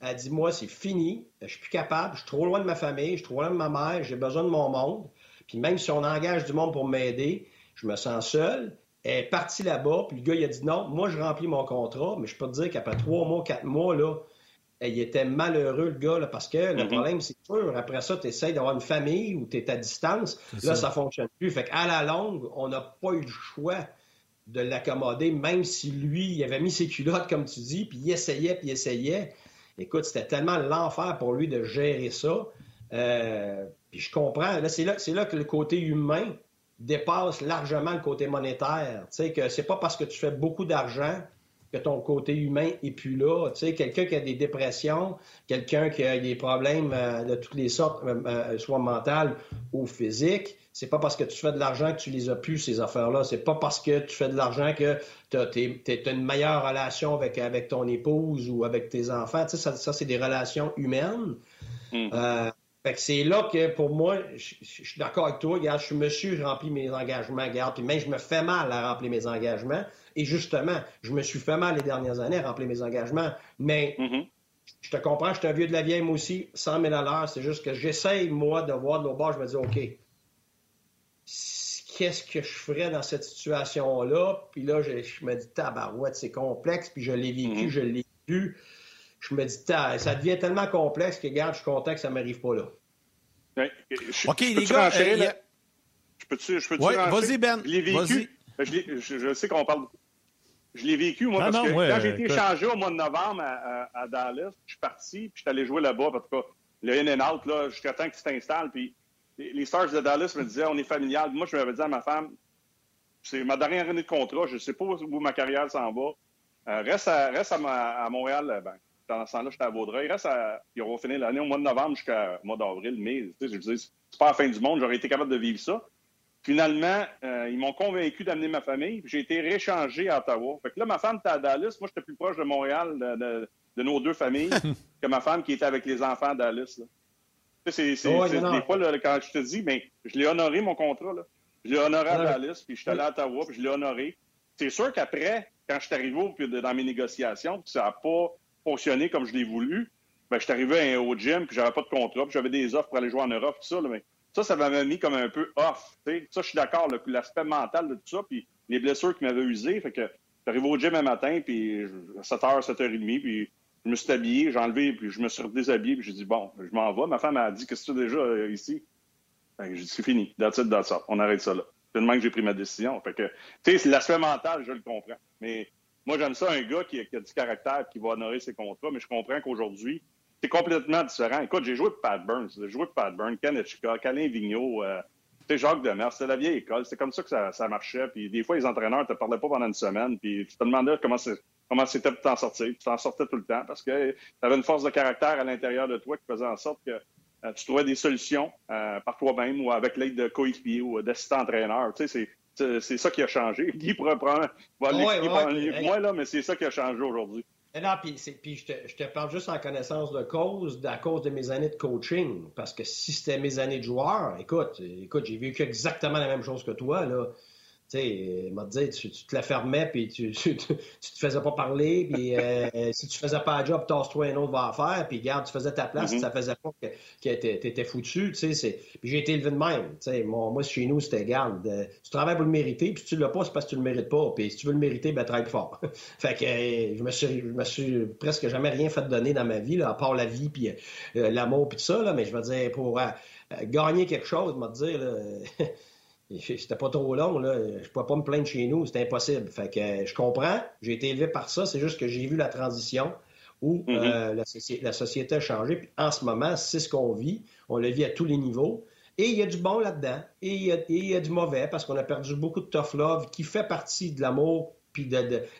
Elle dit Moi, c'est fini. Je suis plus capable. Je suis trop loin de ma famille. Je suis trop loin de ma mère. J'ai besoin de mon monde. Puis même si on engage du monde pour m'aider, je me sens seul. Elle est partie là-bas. Puis le gars, il a dit Non, moi, je remplis mon contrat. Mais je peux te dire qu'après trois mois, quatre mois, là, il était malheureux, le gars, parce que le mhm. problème, c'est sûr, après ça, tu essaies d'avoir une famille ou tu es à distance. Là, ça ne fonctionne plus. Fait qu'à la longue, on n'a pas eu le choix de l'accommoder, même si lui, il avait mis ses culottes, comme tu dis, puis il essayait, puis il essayait. Écoute, c'était tellement l'enfer pour lui de gérer ça. Euh, puis je comprends. Là, c'est là, là que le côté humain dépasse largement le côté monétaire. Tu sais, que c'est pas parce que tu fais beaucoup d'argent que ton côté humain est plus là. Tu sais, quelqu'un qui a des dépressions, quelqu'un qui a des problèmes euh, de toutes les sortes, euh, euh, soit mentales ou physiques, c'est pas parce que tu fais de l'argent que tu les as plus, ces affaires-là. C'est pas parce que tu fais de l'argent que tu as, une meilleure relation avec, avec ton épouse ou avec tes enfants. Tu sais, ça, c'est des relations humaines. Hmm. fait que c'est là que, pour moi, je, suis d'accord avec toi. Regarde, je suis monsieur, je remplis mes engagements. Regarde, puis même je me fais mal à remplir mes engagements. Et justement, je me suis fait mal les dernières années à remplir mes engagements, mais mm-hmm. je te comprends, je suis un vieux de la vieille, moi aussi, 100 000 à l'heure. C'est juste que j'essaye, moi, de voir de l'autre bord. Je me dis, OK, qu'est-ce que je ferais dans cette situation-là? Puis là, je, me dis, tabarouette, c'est complexe, puis je l'ai vécu, mm-hmm. je l'ai vu. Je me dis, ça devient tellement complexe que, regarde, je suis content que ça ne m'arrive pas là. OK, les gars, euh, je peux-tu je peux ouais, vas-y, Ben. Je, je, je, sais qu'on parle je l'ai vécu, moi, parce que quand j'ai été échangé au mois de novembre à, Dallas, je suis parti, puis je suis allé jouer là-bas. En tout cas, le in and out, là, jusqu'à temps que tu t'installes. Puis les Stars de Dallas me disaient, on est familial. Moi, je m'avais dit à ma femme, c'est ma dernière année de contrat, je ne sais pas où ma carrière s'en va. Euh, reste à, reste à, Montréal, ben, Dans ce temps-là, j'étais à Vaudreuil. Il reste à... Ils auront fini l'année au mois de novembre jusqu'à mois d'avril, mai. Je disais, c'est pas la fin du monde. J'aurais été capable de vivre ça. Finalement, euh, ils m'ont convaincu d'amener ma famille. J'ai été réchangé à Ottawa. Fait que là, ma femme était à Dallas. Moi, j'étais plus proche de Montréal, de, nos deux familles, que ma femme qui était avec les enfants à Dallas. C'est, des fois, quand je te dis, mais ben, je l'ai honoré, mon contrat. Là. Je l'ai honoré à Dallas, puis je suis allé à Ottawa, puis je l'ai honoré. C'est sûr qu'après, quand je suis arrivé dans mes négociations, puis ça n'a pas fonctionné comme je l'ai voulu, ben, je suis arrivé au gym, puis j'avais pas de contrat, puis j'avais des offres pour aller jouer en Europe, tout ça. mais ça, ça m'avait mis comme un peu off. Ça, je suis d'accord, l'aspect mental de tout ça, puis les blessures qui m'avaient usé. Fait que j'arrive au gym un matin, puis à 7h, 7h30, puis je me suis habillé, j'ai enlevé, puis je me suis déshabillé, puis j'ai dit, bon, je m'en vais. Ma femme a dit, qu'est-ce que tu as déjà euh, ici? j'ai dit, c'est fini. That's it, that's On arrête ça là. Demain que j'ai pris ma décision. Fait que, tu sais, l'aspect mental, je le comprends. Mais moi, j'aime ça, un gars qui, qui, a du caractère, qui va honorer ses contrats, mais je comprends qu'aujourd'hui, c'est complètement différent. Écoute, j'ai joué pour Pat Burns, j'ai joué pour Pat Burns, Ken Hitchcock, Alain Vigneault, euh, Jacques Demers, c'était la vieille école. C'était comme ça que ça, marchait. Puis des fois, les entraîneurs ne te parlaient pas pendant une semaine, puis tu te demandais comment comment c'était de t'en sortir. Tu t'en sortais tout le temps parce que tu avais une force de caractère à l'intérieur de toi qui faisait en sorte que euh, tu trouvais des solutions euh, par toi-même ou avec l'aide de coéquipiers ou d'assistants entraîneurs. Tu sais, c'est ça qui a changé. Guy pourrait prendre, va moi, là, mais c'est ça qui a changé aujourd'hui. Non, puis, je, te, je, te, parle juste en connaissance de cause, à cause de mes années de coaching. Parce que si c'était mes années de joueur, écoute, écoute, j'ai vécu exactement la même chose que toi. Là tu sais, m'a dit, tu, te la fermais, puis tu, tu, te faisais pas parler, puis euh, si tu faisais pas un job, tasse-toi un autre va faire, puis garde, tu faisais ta place, mm-hmm. ça faisait pas que, que t'étais foutu, tu sais, puis j'ai été élevé de même, tu sais, moi, moi, chez nous, c'était, garde, euh, tu travailles pour le mériter, puis si tu l'as pas, c'est parce que tu le mérites pas, puis si tu veux le mériter, ben, travaille fort. fait que euh, je me suis, je me suis presque jamais rien fait donner dans ma vie, là, à part la vie, puis l'amour, puis tout ça, là, mais je veux dire, pour gagner quelque chose, je dire, là, C'était pas trop long, là. Je pouvais pas me plaindre chez nous, c'était impossible. Fait que je comprends, j'ai été élevé par ça, c'est juste que j'ai vu la transition où mm-hmm. euh, la, société a changé. Puis en ce moment, c'est ce qu'on vit. On le vit à tous les niveaux. Et il y a du bon là-dedans. Et il y, a du mauvais parce qu'on a perdu beaucoup de tough love qui fait partie de l'amour puis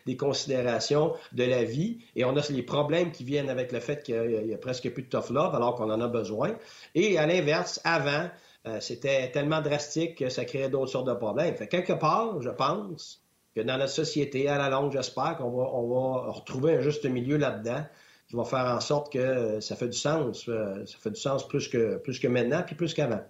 des considérations de la vie. Et on a les problèmes qui viennent avec le fait qu'il y, a presque plus de tough love alors qu'on en a besoin. Et à l'inverse, avant, euh, c'était tellement drastique que ça créait d'autres sortes de problèmes. Quelque part, je pense que dans notre société, à la longue, j'espère qu'on va, retrouver un juste milieu là-dedans qui va faire en sorte que ça fait du sens. Euh, ça fait du sens plus que, plus que maintenant, puis plus qu'avant.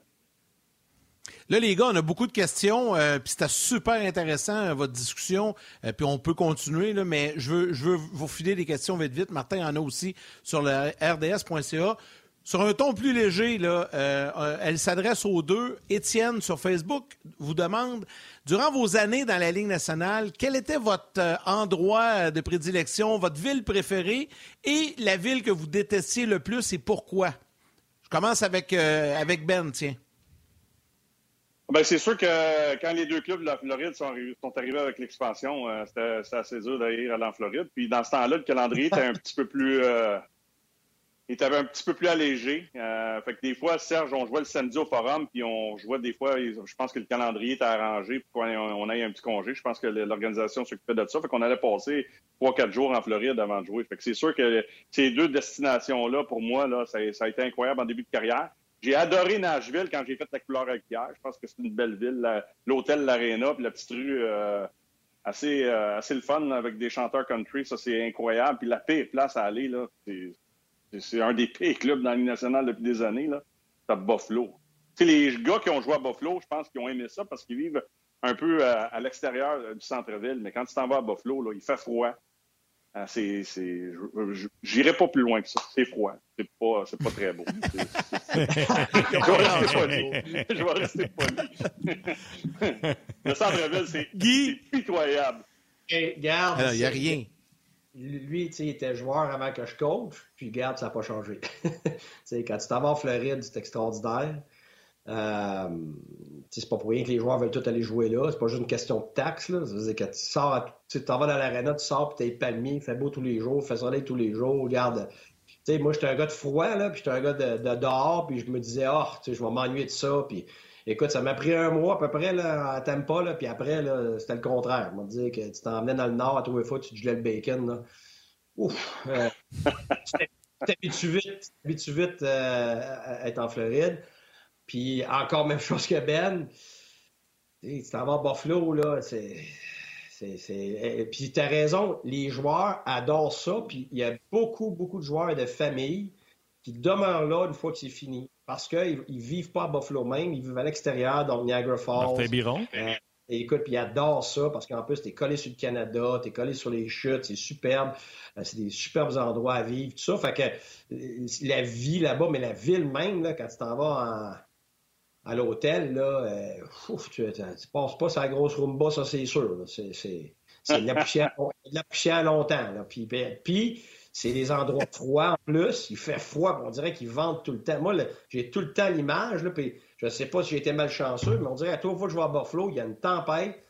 Là, les gars, on a beaucoup de questions, euh, puis c'était super intéressant, votre discussion, puis on peut continuer, mais je veux, je veux vous filer des questions vite, vite. Martin en a aussi sur le rds.ca. Sur un ton plus léger, là, euh, elle s'adresse aux deux. Étienne, sur Facebook, vous demande Durant vos années dans la Ligue nationale, quel était votre euh, endroit de prédilection, votre ville préférée et la ville que vous détestiez le plus et pourquoi? Je commence avec, euh, avec Ben, tiens. Ben, c'est sûr que quand les deux clubs de la Floride sont, arrivés avec l'expansion, c'était assez dur d'aller aller en Floride. Puis dans ce temps-là, le calendrier était un petit peu plus il était un petit peu plus allégé. Euh, fait que des fois, Serge, on jouait le samedi au forum, puis on jouait des fois, je pense que le calendrier était arrangé pour qu'on on ait un petit congé. Je pense que l'organisation s'occupait de ça. Fait qu'on allait passer trois, quatre jours en Floride avant de jouer. Fait que c'est sûr que ces deux destinations-là, pour moi, là, ça, a été incroyable en début de carrière. J'ai adoré Nashville quand j'ai fait la couleur avec Pierre. Je pense que c'est une belle ville. L'hôtel, l'aréna, puis la petite rue euh, assez, euh, assez le fun avec des chanteurs country. Ça, c'est incroyable. Puis la pire place à aller, là, c'est un des pires clubs dans la Ligue nationale depuis des années. Là. C'est Buffalo. les gars qui ont joué à Buffalo, je pense qu'ils ont aimé ça parce qu'ils vivent un peu à, l'extérieur euh, du centre-ville. Mais quand tu t'en vas à Buffalo, là, il fait froid. Euh, c'est, c'est, j'irai pas plus loin que ça. C'est froid. C'est pas, c'est pas très beau. je vais rester poli. Le centre-ville, c'est, pitoyable. garde. Il n'y a rien lui, il était joueur avant que je coach, puis garde, ça n'a pas changé. quand tu t'en vas en Floride, c'est extraordinaire. Euh, c'est pas pour rien que les joueurs veulent tous aller jouer là. C'est pas juste une question de taxe. Là. Ça veut dire que tu sors, tu t'en vas dans l'aréna, tu sors, puis t'es palmier, il fait beau tous les jours, fait soleil tous les jours. Regarde, moi, j'étais un gars de froid, là, puis j'étais un gars de, de, dehors, puis je me disais, oh, je vais m'ennuyer de ça. Puis Écoute, ça m'a pris un mois à peu près là, à Tampa, là, puis après, c'était le contraire. On m'a dit que tu t'emmenais dans le nord à tous les fois, tu gelais le bacon. Là. Ouf! Euh, t'habitues vite, vite euh, à être en Floride. Puis encore même chose que Ben. Tu t'en vas à Buffalo, là, c'est. Puis tu as raison, les joueurs adorent ça. Puis il y a beaucoup, beaucoup de joueurs de famille qui demeurent là une fois que c'est fini. Parce qu'ils ne vivent pas à Buffalo même, ils vivent à l'extérieur, donc Niagara Falls. Martin Biron. Euh, et écoute, puis ils adorent ça parce qu'en plus, tu es collé sur le Canada, tu es collé sur les chutes, c'est superbe. Euh, c'est des superbes endroits à vivre, tout ça. Fait que euh, la vie là-bas, mais la ville même, là, quand tu t'en vas à l'hôtel, là, euh, tu, ne passes pas sur la grosse rumba, ça c'est sûr. C'est de la poussière, de la poussière longtemps. Là. Puis, ben, puis c'est des endroits froids en plus. Il fait froid, on dirait qu'ils vendent tout le temps. Moi, j'ai tout le temps l'image, puis je ne sais pas si j'ai été malchanceux, mais on dirait à toi, fois que je vois à Buffalo, il y a une tempête.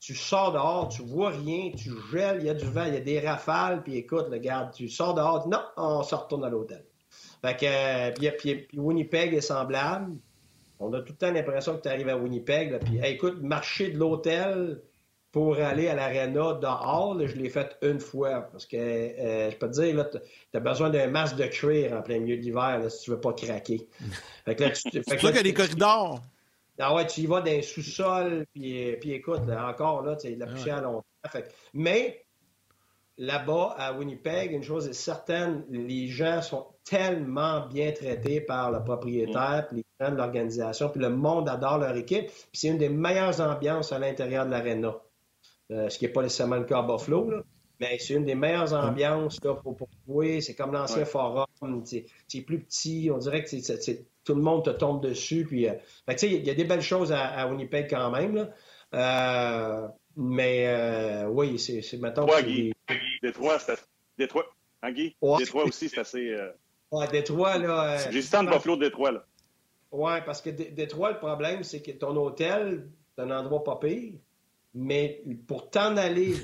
Tu sors dehors, tu vois rien, tu gèles, il y a du vent, il y a des rafales, puis écoute, regarde, tu sors dehors, non, on se retourne à l'hôtel. Fait que, euh, puis, Winnipeg est semblable. On a tout le temps l'impression que tu arrives à Winnipeg, puis écoute, marcher de l'hôtel, pour aller à l'aréna dehors, je l'ai fait une fois. Parce que euh, je peux te dire, tu as besoin d'un masque de cuir en plein milieu de l'hiver si tu veux pas craquer. Que là, tu, fait qu'il y a des corridors. Ah ouais, tu y vas dans un sous-sol, puis, puis écoute, encore là, tu sais, la ah poussière à longtemps. mais là-bas, à Winnipeg, une chose est certaine, les gens sont tellement bien traités par le propriétaire, puis les gens de l'organisation, puis le monde adore leur équipe. Puis c'est une des meilleures ambiances à l'intérieur de l'aréna. Euh, ce qui n'est pas nécessairement le cas à Buffalo. Mais c'est une des meilleures ambiances pour, jouer. C'est comme l'ancien forum. C'est plus petit. On dirait que tout le monde te tombe dessus. Puis, euh, il y a des belles choses à, Winnipeg quand même. Euh, mais oui, c'est maintenant. Ouais, Guy. Détroit, c'est Détroit. Hein, Guy? Détroit aussi, c'est assez. Ouais, Détroit, là. J'ai de Buffalo, Détroit, là. Oui, parce que Détroit, le problème, c'est que ton hôtel, c'est un endroit pas pire. Mais pour t'en aller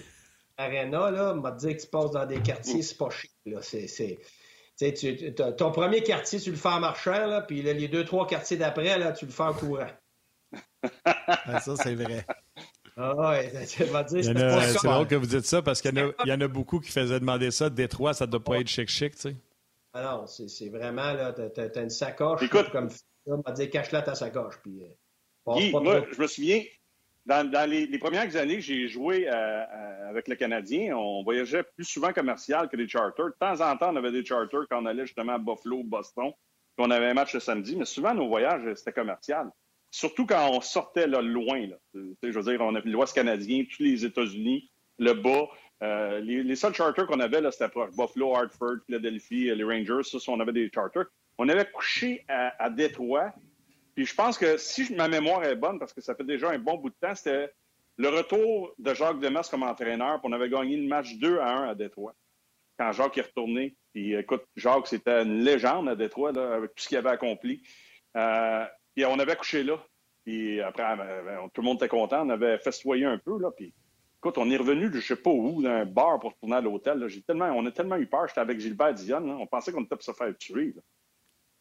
à Arena, là, on va te dire que tu passes dans des quartiers, c'est pas chic. Là. C'est, tu, ton premier quartier, tu le fais en marchant, là, puis les deux, trois quartiers d'après, là, tu le fais en courant. ça, c'est vrai. Ah ouais, tu vas dire, c'est drôle que vous dites ça parce qu'il y, en a beaucoup qui faisaient demander ça. Détroit, ça ne doit pas être chic-chic, tu sais. Ah non, c'est vraiment, là, t'as une sacoche. Écoute, comme on va dire, cache-la ta sacoche. Puis, euh, Guy, moi, je me souviens, dans, les, premières années que j'ai joué euh, euh, avec le Canadien, on voyageait plus souvent commercial que des charters. De temps en temps, on avait des charters quand on allait justement à Buffalo, Boston, puis on avait un match le samedi, mais souvent, nos voyages, c'était commercial. Surtout quand on sortait loin. Là. Je veux dire, on avait l'Ouest canadien, tous les États-Unis, le bas. Euh, les, seuls charters qu'on avait, c'était Buffalo, Hartford, Philadelphie, les Rangers. Ça, on avait des charters. On avait couché à, à Détroit puis je pense que si ma mémoire est bonne, parce que ça fait déjà un bon bout de temps, c'était le retour de Jacques Demers comme entraîneur. Puis on avait gagné le match 2 à 1 à Détroit. Quand Jacques est retourné. Puis écoute, Jacques, c'était une légende à Détroit, là, avec tout ce qu'il avait accompli. Euh, puis on avait couché là. Puis après, euh, ben, tout le monde était content. On avait festoyé un peu. Là, puis écoute, on est revenu de je sais pas où, d'un bar pour retourner à l'hôtel. Tellement, on a tellement eu peur. J'étais avec Gilbert Dionne. On pensait qu'on était pour se faire tuer. Là.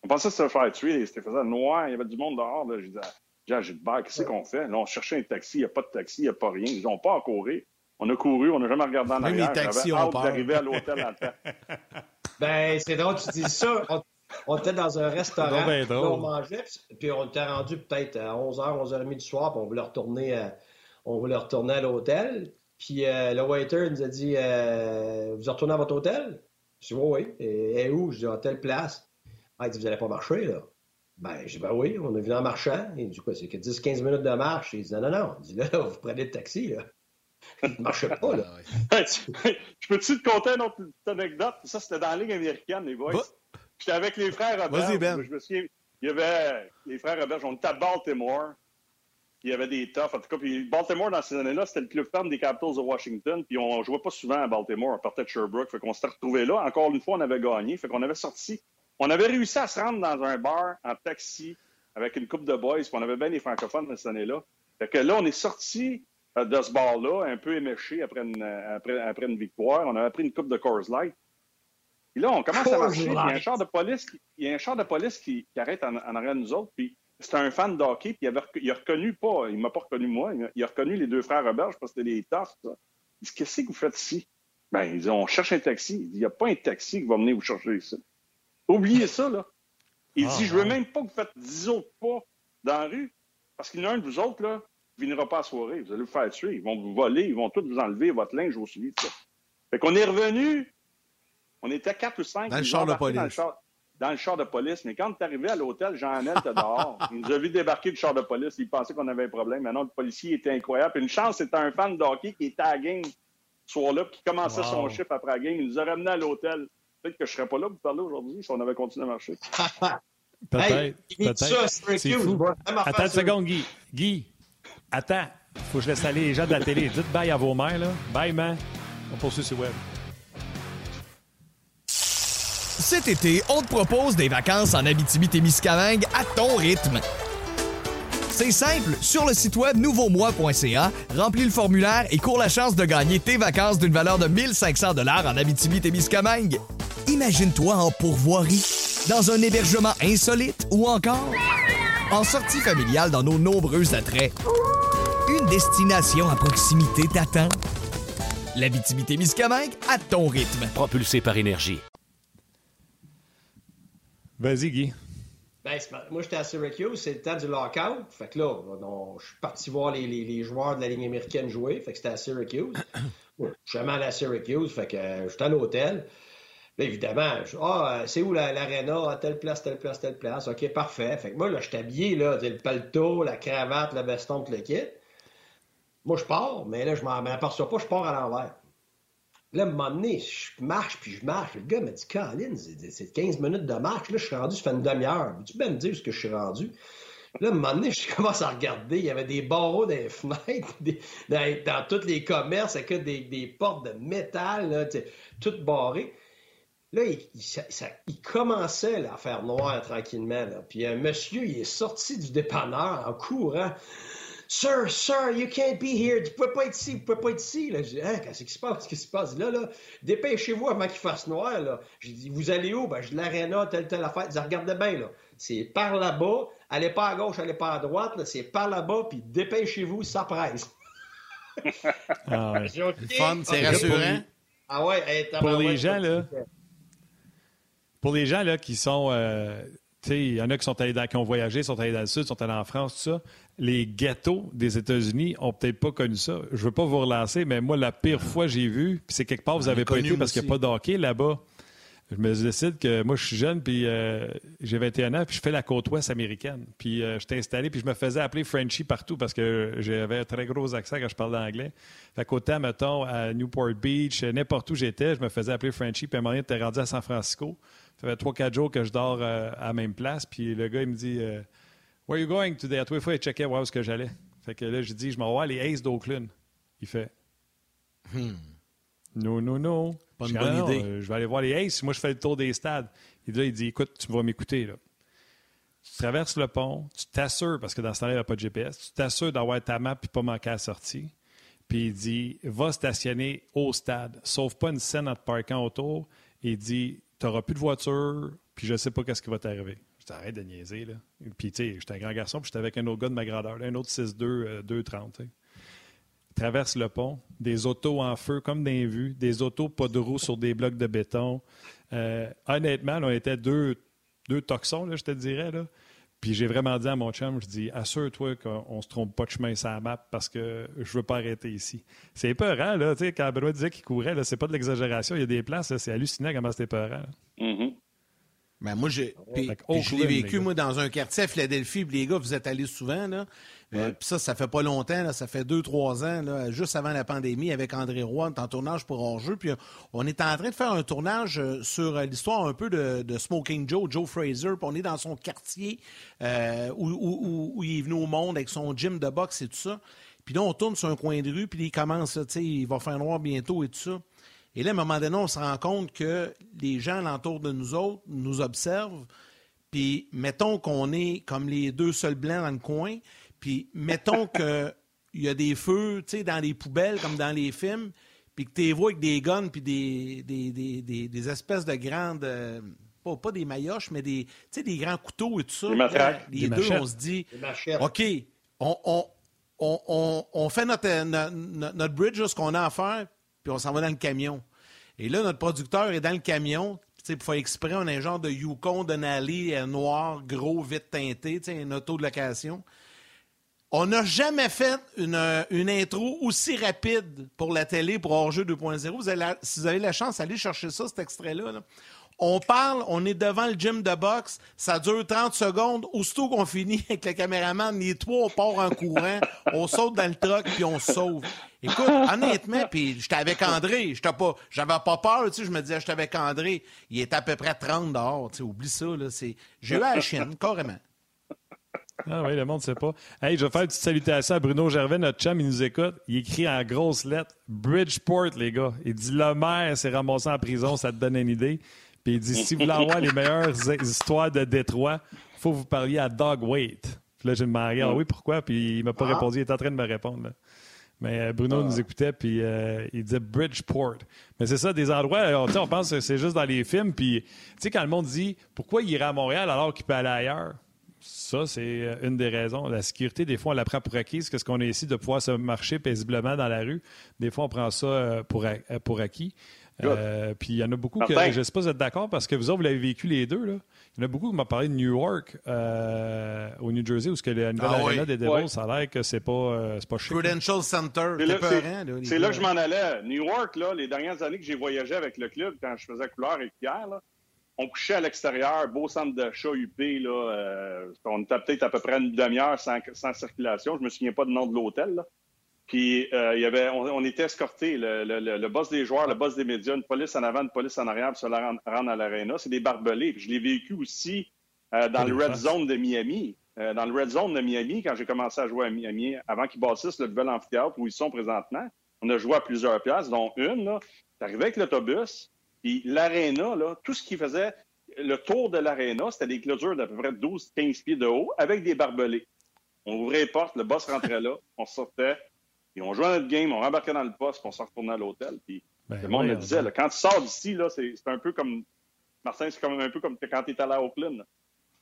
On pensait se faire tuer, c'était faisait noir, il y avait du monde dehors. Là. Je disais, Jean Gilbert, qu'est-ce qu'on fait? Là, on cherchait un taxi, il n'y a pas de taxi, il n'y a pas rien. Ils n'ont pas à courir. On a couru, on n'a jamais regardé en arrière. Les taxis ont peur. d'arriver à l'hôtel en temps. Ben, c'est drôle, tu dis ça. On, était dans un restaurant, puis on mangeait, puis on était rendu peut-être à 11h, 11h30 du soir, puis on voulait retourner à, on voulait retourner à l'hôtel. Puis euh, le waiter nous a dit euh, Vous retournez à votre hôtel? Je dis Oui, oui. Et, où? Je dis À telle place. Ah, il dit, vous n'allez pas marcher, là. Ben, j'ai dit, ben oui, on est venu en marchant. Il dit, quoi, c'est que 10-15 minutes de marche. Il dit, non, non, non. Il dit, là, vous prenez le taxi, là. Il ne marchait pas, là. je peux-tu te conter une autre anecdote? Ça, c'était dans la Ligue américaine, les boys. J'étais avec les frères Robert. Vas-y, Ben. Je me souviens, il y avait les frères Robert, on était à Baltimore. Il y avait des toughs. En tout cas, puis Baltimore, dans ces années-là, c'était le club ferme des Capitals de Washington. Puis on jouait pas souvent à Baltimore. On partait de Sherbrooke. Fait qu'on s'était retrouvés là. Encore une fois, on avait gagné. Fait qu'on avait sorti on avait réussi à se rendre dans un bar en taxi avec une coupe de boys, puis on avait bien les francophones cette année-là. Fait que là, on est sorti euh, de ce bar-là, un peu éméché après une, après, une victoire. On avait pris une coupe de Coors Light. Puis là, on commence à marcher, il y a un char de police qui, il y a un char de police qui, arrête en, arrière de nous autres, puis c'était un fan de hockey, puis il, avait, il a reconnu pas, il m'a pas reconnu moi, il a, reconnu les deux frères Robert, je pense que c'était les Toughs. Il dit Qu'est-ce que vous faites ici Ben, ils disent, on cherche un taxi. Il n'y a pas un taxi qui va venir vous chercher ici. Oubliez ça, là. Il ah, dit, je veux même pas que vous faites 10 autres pas dans la rue, parce qu'il y en a un de vous autres, là, qui ne viendra pas à la soirée. Vous allez vous faire tuer. Ils vont vous voler, ils vont tous vous enlever votre linge au suivi de ça. Fait qu'on est revenu, on était quatre ou cinq. Dans le char de police. Dans le, char, de police. Mais quand tu es arrivé à l'hôtel, Jean-Anel était dehors. Il nous a vu débarquer du char de police. Il pensait qu'on avait un problème. Maintenant, le policier était incroyable. Puis une chance, c'était un fan de hockey qui était à la game ce soir-là, qui commençait son chiffre après la game. Il nous a ramené à l'hôtel. Peut-être que je ne serais pas là pour vous parler aujourd'hui si on avait continué à marcher. Peut-être. peut-être. C'est fou. Attends une seconde, Guy. Guy, attends. Faut que je laisse aller les gens de la télé. Dites bye à vos mères, là. Bye, man. On poursuit sur web. Cet été, on te propose des vacances en Abitibi-Témiscamingue à ton rythme. C'est simple, sur le site web nouveaumois.ca, remplis le formulaire et cours la chance de gagner tes vacances d'une valeur de 1500 dollars en Abitibi-Témiscamingue. Imagine-toi en pourvoirie, dans un hébergement insolite ou encore en sortie familiale dans nos nombreux attraits. Une destination à proximité t'attend. L'Abitibi-Témiscamingue à ton rythme. Propulsé par énergie. Vas-y, Guy. Ben, moi, j'étais à Syracuse, c'est le temps du lockout. Fait que là, je suis parti voir les, joueurs de la Ligue américaine jouer. Fait que c'était à Syracuse. je suis jamais allé à Syracuse, fait que euh, j'étais à l'hôtel. Là, évidemment, ah, c'est où l'aréna? à telle place, telle place, telle place. OK, parfait. Fait que moi, là, je suis là, le paletot, la cravate, le veston, tout le kit. Moi, je pars, mais là, je m'en aperçois pas, je pars à l'envers. Là, à un moment donné, je marche, puis je marche. Le gars m'a dit, Colin, c'est 15 minutes de marche. Là, je suis rendu, ça fait une demi-heure. Tu peux me dire ce que je suis rendu? Là, à un moment donné, je commence à regarder. Il y avait des barreaux dans les fenêtres, dans, tous les commerces, avec des, des portes de métal, toutes barrées. Là, il, commençait à faire noir tranquillement. Puis un monsieur, il est sorti du dépanneur en courant. Sir, sir, you can't be here. Tu peux pas être ici, tu peux pas être ici. Là, je dis, hein, qu'est-ce qui se passe? Qu'est-ce qui se passe? Là, là, dépêchez-vous avant qu'il fasse noir. Là. J'ai dit, vous allez où? Ben, je l'aréna, telle, telle affaire. Dis, regardez bien, là. C'est par là-bas. Allez pas à gauche, allez pas à droite. C'est par là-bas, puis dépêchez-vous, ça presse. ah ouais. Fun, c'est rassurant. Ah ouais, pour les gens, là. Pour les gens, là, qui sont. Euh, il y en a qui sont allés dans, qui ont voyagé, sont allés dans le sud, sont allés en France, tout ça les ghettos des États-Unis ont peut-être pas connu ça. Je veux pas vous relancer, mais moi, la pire fois que j'ai vu, puis c'est quelque part, vous avez pas été parce qu'il n'y a pas d'hockey là-bas. Je me décide que moi, je suis jeune, puis euh, j'ai 21 ans, puis je fais la côte ouest américaine. Puis euh, je j'étais installé, puis je me faisais appeler Frenchie partout parce que j'avais un très gros accent quand je parlais anglais. Fait qu'autant, mettons, à Newport Beach, n'importe où j'étais, je me faisais appeler Frenchie, puis à un moment donné, t'es rendu à San Francisco. Ça fait 3-4 jours que je dors euh, à la même place, puis le gars, il me dit Where are you going today? À tous les fois, il checkait où est-ce que j'allais. Fait que là, je dis, je m'en vais voir les Aces d'Oakland. Il fait, hmm. Non, non, non. Pas une bonne idée. Euh, je vais aller voir les Aces. Moi, je fais le tour des stades. Et là, il dit, écoute, tu vas m'écouter, là. Tu traverses le pont, tu t'assures, parce que dans ce temps-là, il n'y a pas de GPS, tu t'assures d'avoir ta map et pas manquer à la sortie. Puis il dit, va stationner au stade. Sauf pas une scène en te parquant autour. Il dit, tu n'auras plus de voiture, puis je ne sais pas qu'est-ce qui va t'arriver arrête de niaiser, là. Puis, tu sais, j'étais un grand garçon, puis j'étais avec un autre gars de ma grandeur, un autre 6'2, 2'30, euh, Traverse le pont, des autos en feu comme des des autos pas de roues sur des blocs de béton. Euh, honnêtement, on était deux, deux toxons, là, je te dirais, là. Puis j'ai vraiment dit à mon chum, je dis, assure-toi qu'on se trompe pas de chemin sur la map parce que je veux pas arrêter ici. C'est épeurant, là, tu sais, quand Benoît disait qu'il courait, là, c'est pas de l'exagération, il y a des places, c'est hallucinant comment c'était épeurant. Mm-hmm. Ben moi, j'ai, je l'ai vécu, moi, dans un quartier à Philadelphie. Puis les gars, vous êtes allés souvent, là. Euh, puis ça, ça fait pas longtemps, là, ça fait deux, trois ans, là, juste avant la pandémie, avec André Roy, en tournage pour hors-jeu. Puis on est en train de faire un tournage euh, sur euh, l'histoire un peu de, Smoking Joe, Joe Fraser. Puis on est dans son quartier où, où, il est venu au monde avec son gym de boxe et tout ça. Puis là, on tourne sur un coin de rue, puis il commence, tu sais, il va faire noir bientôt et tout ça. Et là, à un moment donné, on se rend compte que les gens alentour de nous autres nous observent. Puis mettons qu'on est comme les deux seuls blancs dans le coin. Puis mettons qu'il y a des feux dans les poubelles comme dans les films. Puis que tu les vois avec des guns puis des, des, espèces de grandes. Euh, pas, des maillotches, mais des, des grands couteaux et tout ça. les deux, on se dit OK, on, on, fait notre, notre, notre bridge, ce qu'on a à faire, puis on s'en va dans le camion. Et là, notre producteur est dans le camion. Pour faire exprès, on a un genre de Yukon Denali euh, noir, gros, vite teinté, une auto de location. On n'a jamais fait une, intro aussi rapide pour la télé, pour Hors-jeu 2.0. Vous si vous avez la chance, allez chercher ça, cet extrait-là. là on parle, on est devant le gym de boxe, ça dure 30 secondes. Aussitôt qu'on finit avec le caméraman, les trois, on part en courant, on saute dans le truck, puis on sauve. Écoute, honnêtement, puis j'étais avec André, j'étais pas, j'avais pas peur, tu sais, je me disais, j'étais avec André, il était à peu près 30 dehors, tu oublie ça, là, j'ai eu la chienne, carrément. Ah oui, le monde ne sait pas. Hey, je vais faire une petite salutation à Bruno Gervais, notre chum, il nous écoute. Il écrit en grosses lettres Bridgeport, les gars. Il dit Le maire s'est ramassé en prison, ça te donne une idée. Puis il dit si vous voulez avoir les meilleures histoires de Détroit, il faut que vous parliez à Dog Wait. Puis là, j'ai demandé ah oui, pourquoi? Puis il m'a pas ah. répondu. Il est en train de me répondre. Mais euh, Bruno nous ah. écoutait, puis euh, il disait Bridgeport. Mais c'est ça, des endroits, on, on pense que c'est juste dans les films. Puis, tu sais, quand le monde dit pourquoi il irait à Montréal alors qu'il peut aller ailleurs, ça, c'est euh, une des raisons. La sécurité, des fois, on la prend pour acquise, que ce qu'on est ici de pouvoir se marcher paisiblement dans la rue. Des fois, on prend ça pour, pour acquis. Euh, puis il y en a beaucoup que je ne sais pas si vous êtes d'accord parce que vous autres, vous l'avez vécu les deux. Là. Il y en a beaucoup qui m'ont parlé de New York euh, au New Jersey où ce que la nouvelle ah, arena des Devils, ça a l'air que c'est pas, euh, pas chic. Prudential Center. C'est là, que je m'en allais. New York, là, les dernières années que j'ai voyagé avec le club, quand je faisais couleur et pierre, là, on couchait à l'extérieur, beau centre d'achat UP. Là, on était peut-être à peu près une demi-heure sans, sans, circulation. Je me souviens pas du nom de l'hôtel. Puis euh, il y avait, on, était escortés, le, le, le, boss des joueurs, le boss des médias, une police en avant, une police en arrière pour se rendre, à l'aréna. C'est des barbelés. Puis je l'ai vécu aussi euh, dans le Red Zone de Miami. Euh, dans le Red Zone de Miami, quand j'ai commencé à jouer à Miami, avant qu'ils bâtissent le nouvel amphithéâtre où ils sont présentement, on a joué à plusieurs places, dont une. Là, arrivé avec l'autobus, puis l'aréna, là, tout ce qui faisait le tour de l'aréna, c'était des clôtures d'à peu près 12-15 pieds de haut avec des barbelés. On ouvrait les portes, le boss rentrait là, on sortait, puis on jouait notre game, on rembarquait dans le poste, puis on s'en retournait à l'hôtel. Puis ben le monde me disait, quand tu sors d'ici, c'est un peu comme. Martin, c'est comme un peu comme quand tu es allé à Oakland.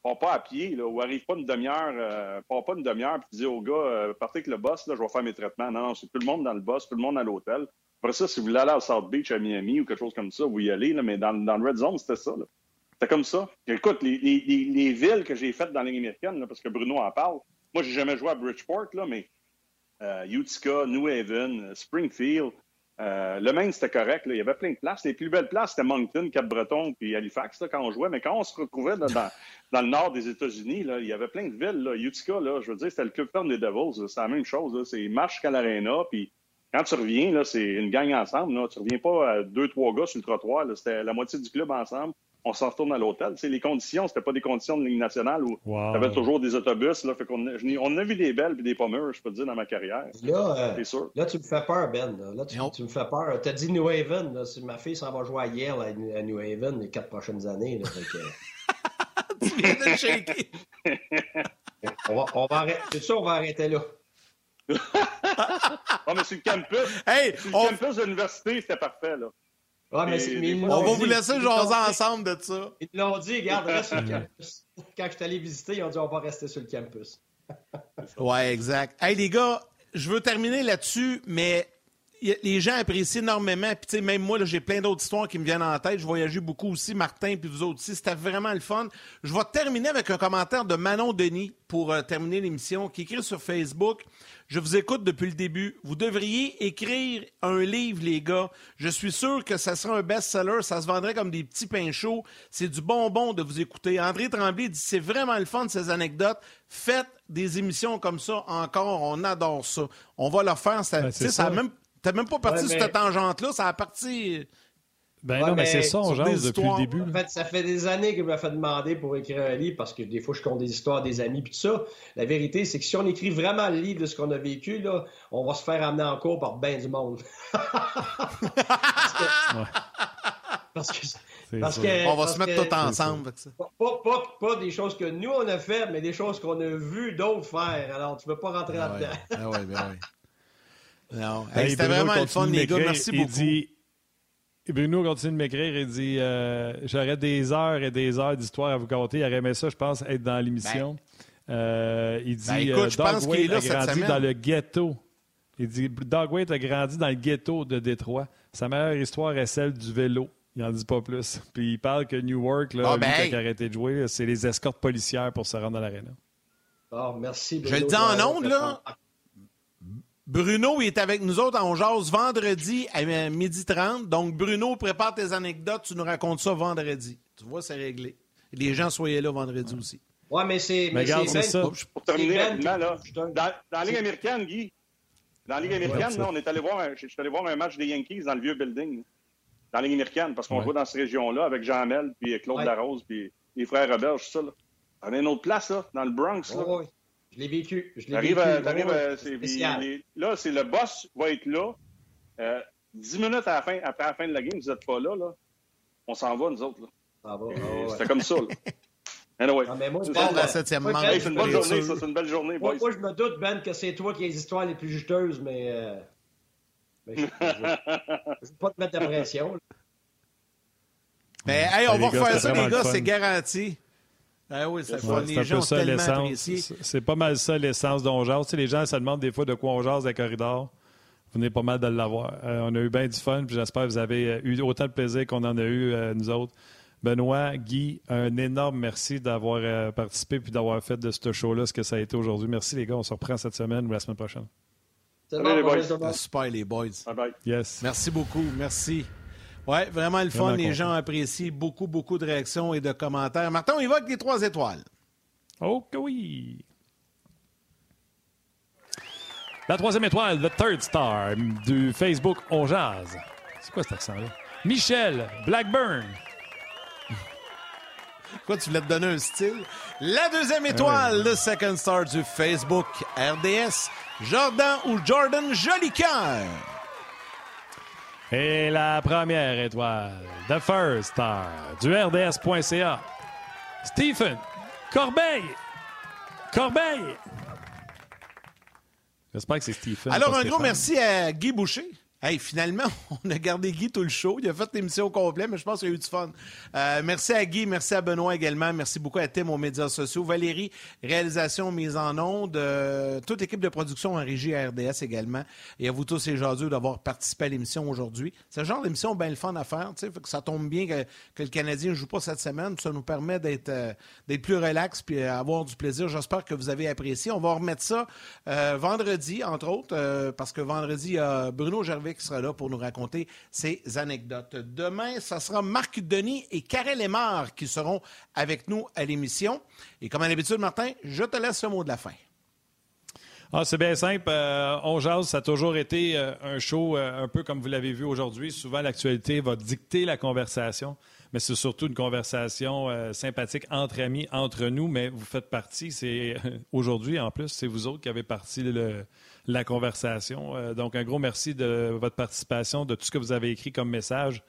Pars pas à pied, là, ou arrive pas une demi-heure, euh, pars pas une demi-heure, puis dis au gars, euh, partez avec le boss, là, je vais faire mes traitements. Non, non, c'est tout le monde dans le boss, tout le monde à l'hôtel. Après ça, si vous voulez aller à South Beach, à Miami ou quelque chose comme ça, vous y allez, là, mais dans, dans le Red Zone, c'était ça. C'était comme ça. Écoute, les, les, les, villes que j'ai faites dans la Ligue américaine, parce que Bruno en parle, moi, j'ai jamais joué à Bridgeport, là, mais Utica, New Haven, euh, Springfield. Euh, le Maine, c'était correct. Il y avait plein de places. Les plus belles places, c'était Moncton, Cap-Breton puis Halifax quand on jouait. Mais quand on se retrouvait dans, dans, le nord des États-Unis, il y avait plein de villes. Là. Utica, là, je veux dire, c'était le club ferme des Devils. C'est la même chose. C'est marche qu'à l'aréna. Puis quand tu reviens, c'est une gang ensemble. Là. Tu reviens pas à deux, trois gars sur le trottoir. C'était la moitié du club ensemble on s'en retourne à l'hôtel. C'est les conditions, c'était pas des conditions de ligne nationale où il y avait toujours des autobus. Là, fait on, on a vu des belles et des pommures, je peux te dire, dans ma carrière. Là, euh, là tu me fais peur, Ben. Là, tu, me fais peur. Tu as dit New Haven. Là, ma fille s'en va jouer à Yale à, New Haven les quatre prochaines années. Là, tu viens de shaker. on va, on va arrêter. C'est sûr, on va arrêter là. oh, mais sur le campus, hey, sur le campus de l'université, c'était parfait. Là on va vous laisser jaser ensemble de ça. Ils l'ont dit, regarde, reste sur le campus. Quand je suis allé visiter, ils ont dit on va rester sur le campus. ouais, exact. Hey, les gars, je veux terminer là-dessus, mais les gens apprécient énormément. Puis, tu sais, même moi, j'ai plein d'autres histoires qui me viennent en tête. Je voyageais beaucoup aussi, Martin, puis vous autres aussi. C'était vraiment le fun. Je vais terminer avec un commentaire de Manon Denis pour euh, terminer l'émission, qui écrit sur Facebook. Je vous écoute depuis le début. Vous devriez écrire un livre, les gars. Je suis sûr que ça sera un best-seller. Ça se vendrait comme des petits pains chauds. C'est du bonbon de vous écouter. André Tremblay dit c'est vraiment le fun, ces anecdotes. Faites des émissions comme ça encore. On adore ça. On va le faire. Ça, ben, ça, même T'as même pas parti sur cette tangente-là, ça a parti. Ben non, mais, c'est ça, on jase depuis le début. En fait, ça fait des années qu'il m'a fait demander pour écrire un livre parce que des fois, je compte des histoires des amis puis tout ça. La vérité, c'est que si on écrit vraiment le livre de ce qu'on a vécu, là, on va se faire amener en cours par ben du monde. parce que... Parce que, on va se mettre tout ensemble. Pas, pas, pas, des choses que nous on a fait, mais des choses qu'on a vu d'autres faire. Alors tu ne peux pas rentrer ah là-dedans. Ah ouais, ben ouais. Non. C'était vraiment le fun, les gars. Merci beaucoup. Dit, Bruno continue de m'écrire et dit euh, J'aurais des heures et des heures d'histoire à vous compter. Il aurait aimé ça, je pense, être dans l'émission. Ben. Euh, il dit ben, écoute, euh, je pense qu'il est là cette semaine. dans le ghetto. Il dit Doug Waite a grandi dans le ghetto de Détroit. Sa meilleure histoire est celle du vélo. Il n'en dit pas plus. Puis il parle que Newark, là, lui, ben, hey. il a arrêté de jouer, c'est les escortes policières pour se rendre dans l'aréna. Ah, merci. Je le dis en ondes, là. Bruno il est avec nous autres en jase vendredi à midi 30. Donc, Bruno, prépare tes anecdotes. Tu nous racontes ça vendredi. Tu vois, c'est réglé. Les gens, soyez là vendredi aussi. Ouais, mais c'est. Mais regarde, c'est ça. Pour terminer rapidement, là, dans, dans la Ligue américaine, Guy, dans la Ligue américaine, là, on est allé voir, un- je suis allé voir un match des Yankees dans le vieux building, dans la Ligue américaine, parce qu'on Ouais. joue dans cette région-là avec Jean Mel, puis Claude Ouais. Larose, puis les frères Roberge, tout ça. Là. On a une autre place, là, dans le Bronx. Là. Je l'ai vécu. Je l'ai vécu. à- Oh, à- les- là, c'est le boss va être là. Euh, dix minutes à la fin, après la fin de la game, vous n'êtes pas là, là. On s'en va, nous autres. Là. Ça va. Et Ah, ouais. C'était comme ça. Là. Anyway. Ah, mais moi, C'est Bon, bon, la septième moi, manche. Hey, c'est une bonne journée, ça. C'est une belle journée, Moi, boys. moi, je me doute, Ben, que c'est toi qui as les histoires les plus juteuses, mais. euh, mais je ne veux pas te mettre de pression. là. Mais, hey, on va refaire ça, les gars, c'est garanti. Ah oui, c'est Ouais, Les gens ça pas mal ça l'essence dont on jase. Tu sais, les gens se demandent des fois de quoi on jase à corridor. Vous venez pas mal de l'avoir. Euh, on a eu bien du fun, puis j'espère que vous avez euh, eu autant de plaisir qu'on en a eu, euh, nous autres. Benoît, Guy, un énorme merci d'avoir euh, participé puis d'avoir fait de ce show-là ce que ça a été aujourd'hui. Merci, les gars. On se reprend cette semaine ou la semaine prochaine. Salut, bon, les boys. Ah, Super, les boys. Bye bye. Yes. Merci beaucoup. Merci. Ouais, vraiment le fun. Vraiment les content. gens apprécient beaucoup, beaucoup de réactions et de commentaires. Martin, on y va avec les trois étoiles. Oh que oui! La troisième étoile, le third star du Facebook On Jazz. C'est quoi cet accent-là? Michel Blackburn. Quoi, tu voulais te donner un style? La deuxième étoile, le second star du Facebook RDS, Jordan ou Jordan Jolicoeur? Et la première étoile, the first star du RDS.ca, Stephen Corbeil. Corbeil. J'espère que c'est Stephen. Alors, un gros merci à Guy Boucher. Hey, finalement, on a gardé Guy tout le show. Il a fait l'émission au complet, mais je pense qu'il a eu du fun. Euh, merci à Guy, merci à Benoît également. Merci beaucoup à Tim aux médias sociaux. Valérie, réalisation, mise en onde. euh, toute l'équipe de production en régie à RDS également. Et à vous tous et jaseux d'avoir participé à l'émission aujourd'hui. C'est le genre d'émission bien le fun à faire. ça tombe bien que, le Canadien ne joue pas cette semaine. Ça nous permet d'être euh, plus relax puis avoir du plaisir. J'espère que vous avez apprécié. On va remettre ça vendredi, entre autres, parce que vendredi, il y a Bruno Gervais qui sera là pour nous raconter ses anecdotes. Demain, ça sera Marc Denis et Karel Lemar qui seront avec nous à l'émission. Et comme à l'habitude, Martin, je te laisse le mot de la fin. Ah, c'est bien simple. Euh, on jase, ça a toujours été euh, un show euh, un peu comme vous l'avez vu aujourd'hui. Souvent, l'actualité va dicter la conversation, mais c'est surtout une conversation euh, sympathique entre amis, entre nous, mais vous faites partie. C'est aujourd'hui, en plus, c'est vous autres qui avez parti la conversation. Euh, donc, un gros merci de votre participation, de tout ce que vous avez écrit comme message.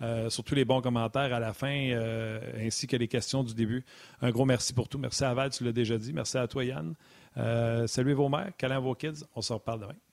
Euh, surtout les bons commentaires à la fin, euh, ainsi que les questions du début. Un gros merci pour tout. Merci à Val, tu l'as déjà dit. Merci à toi, Yann. Euh, saluez vos mères, câlins à vos kids. On se reparle demain.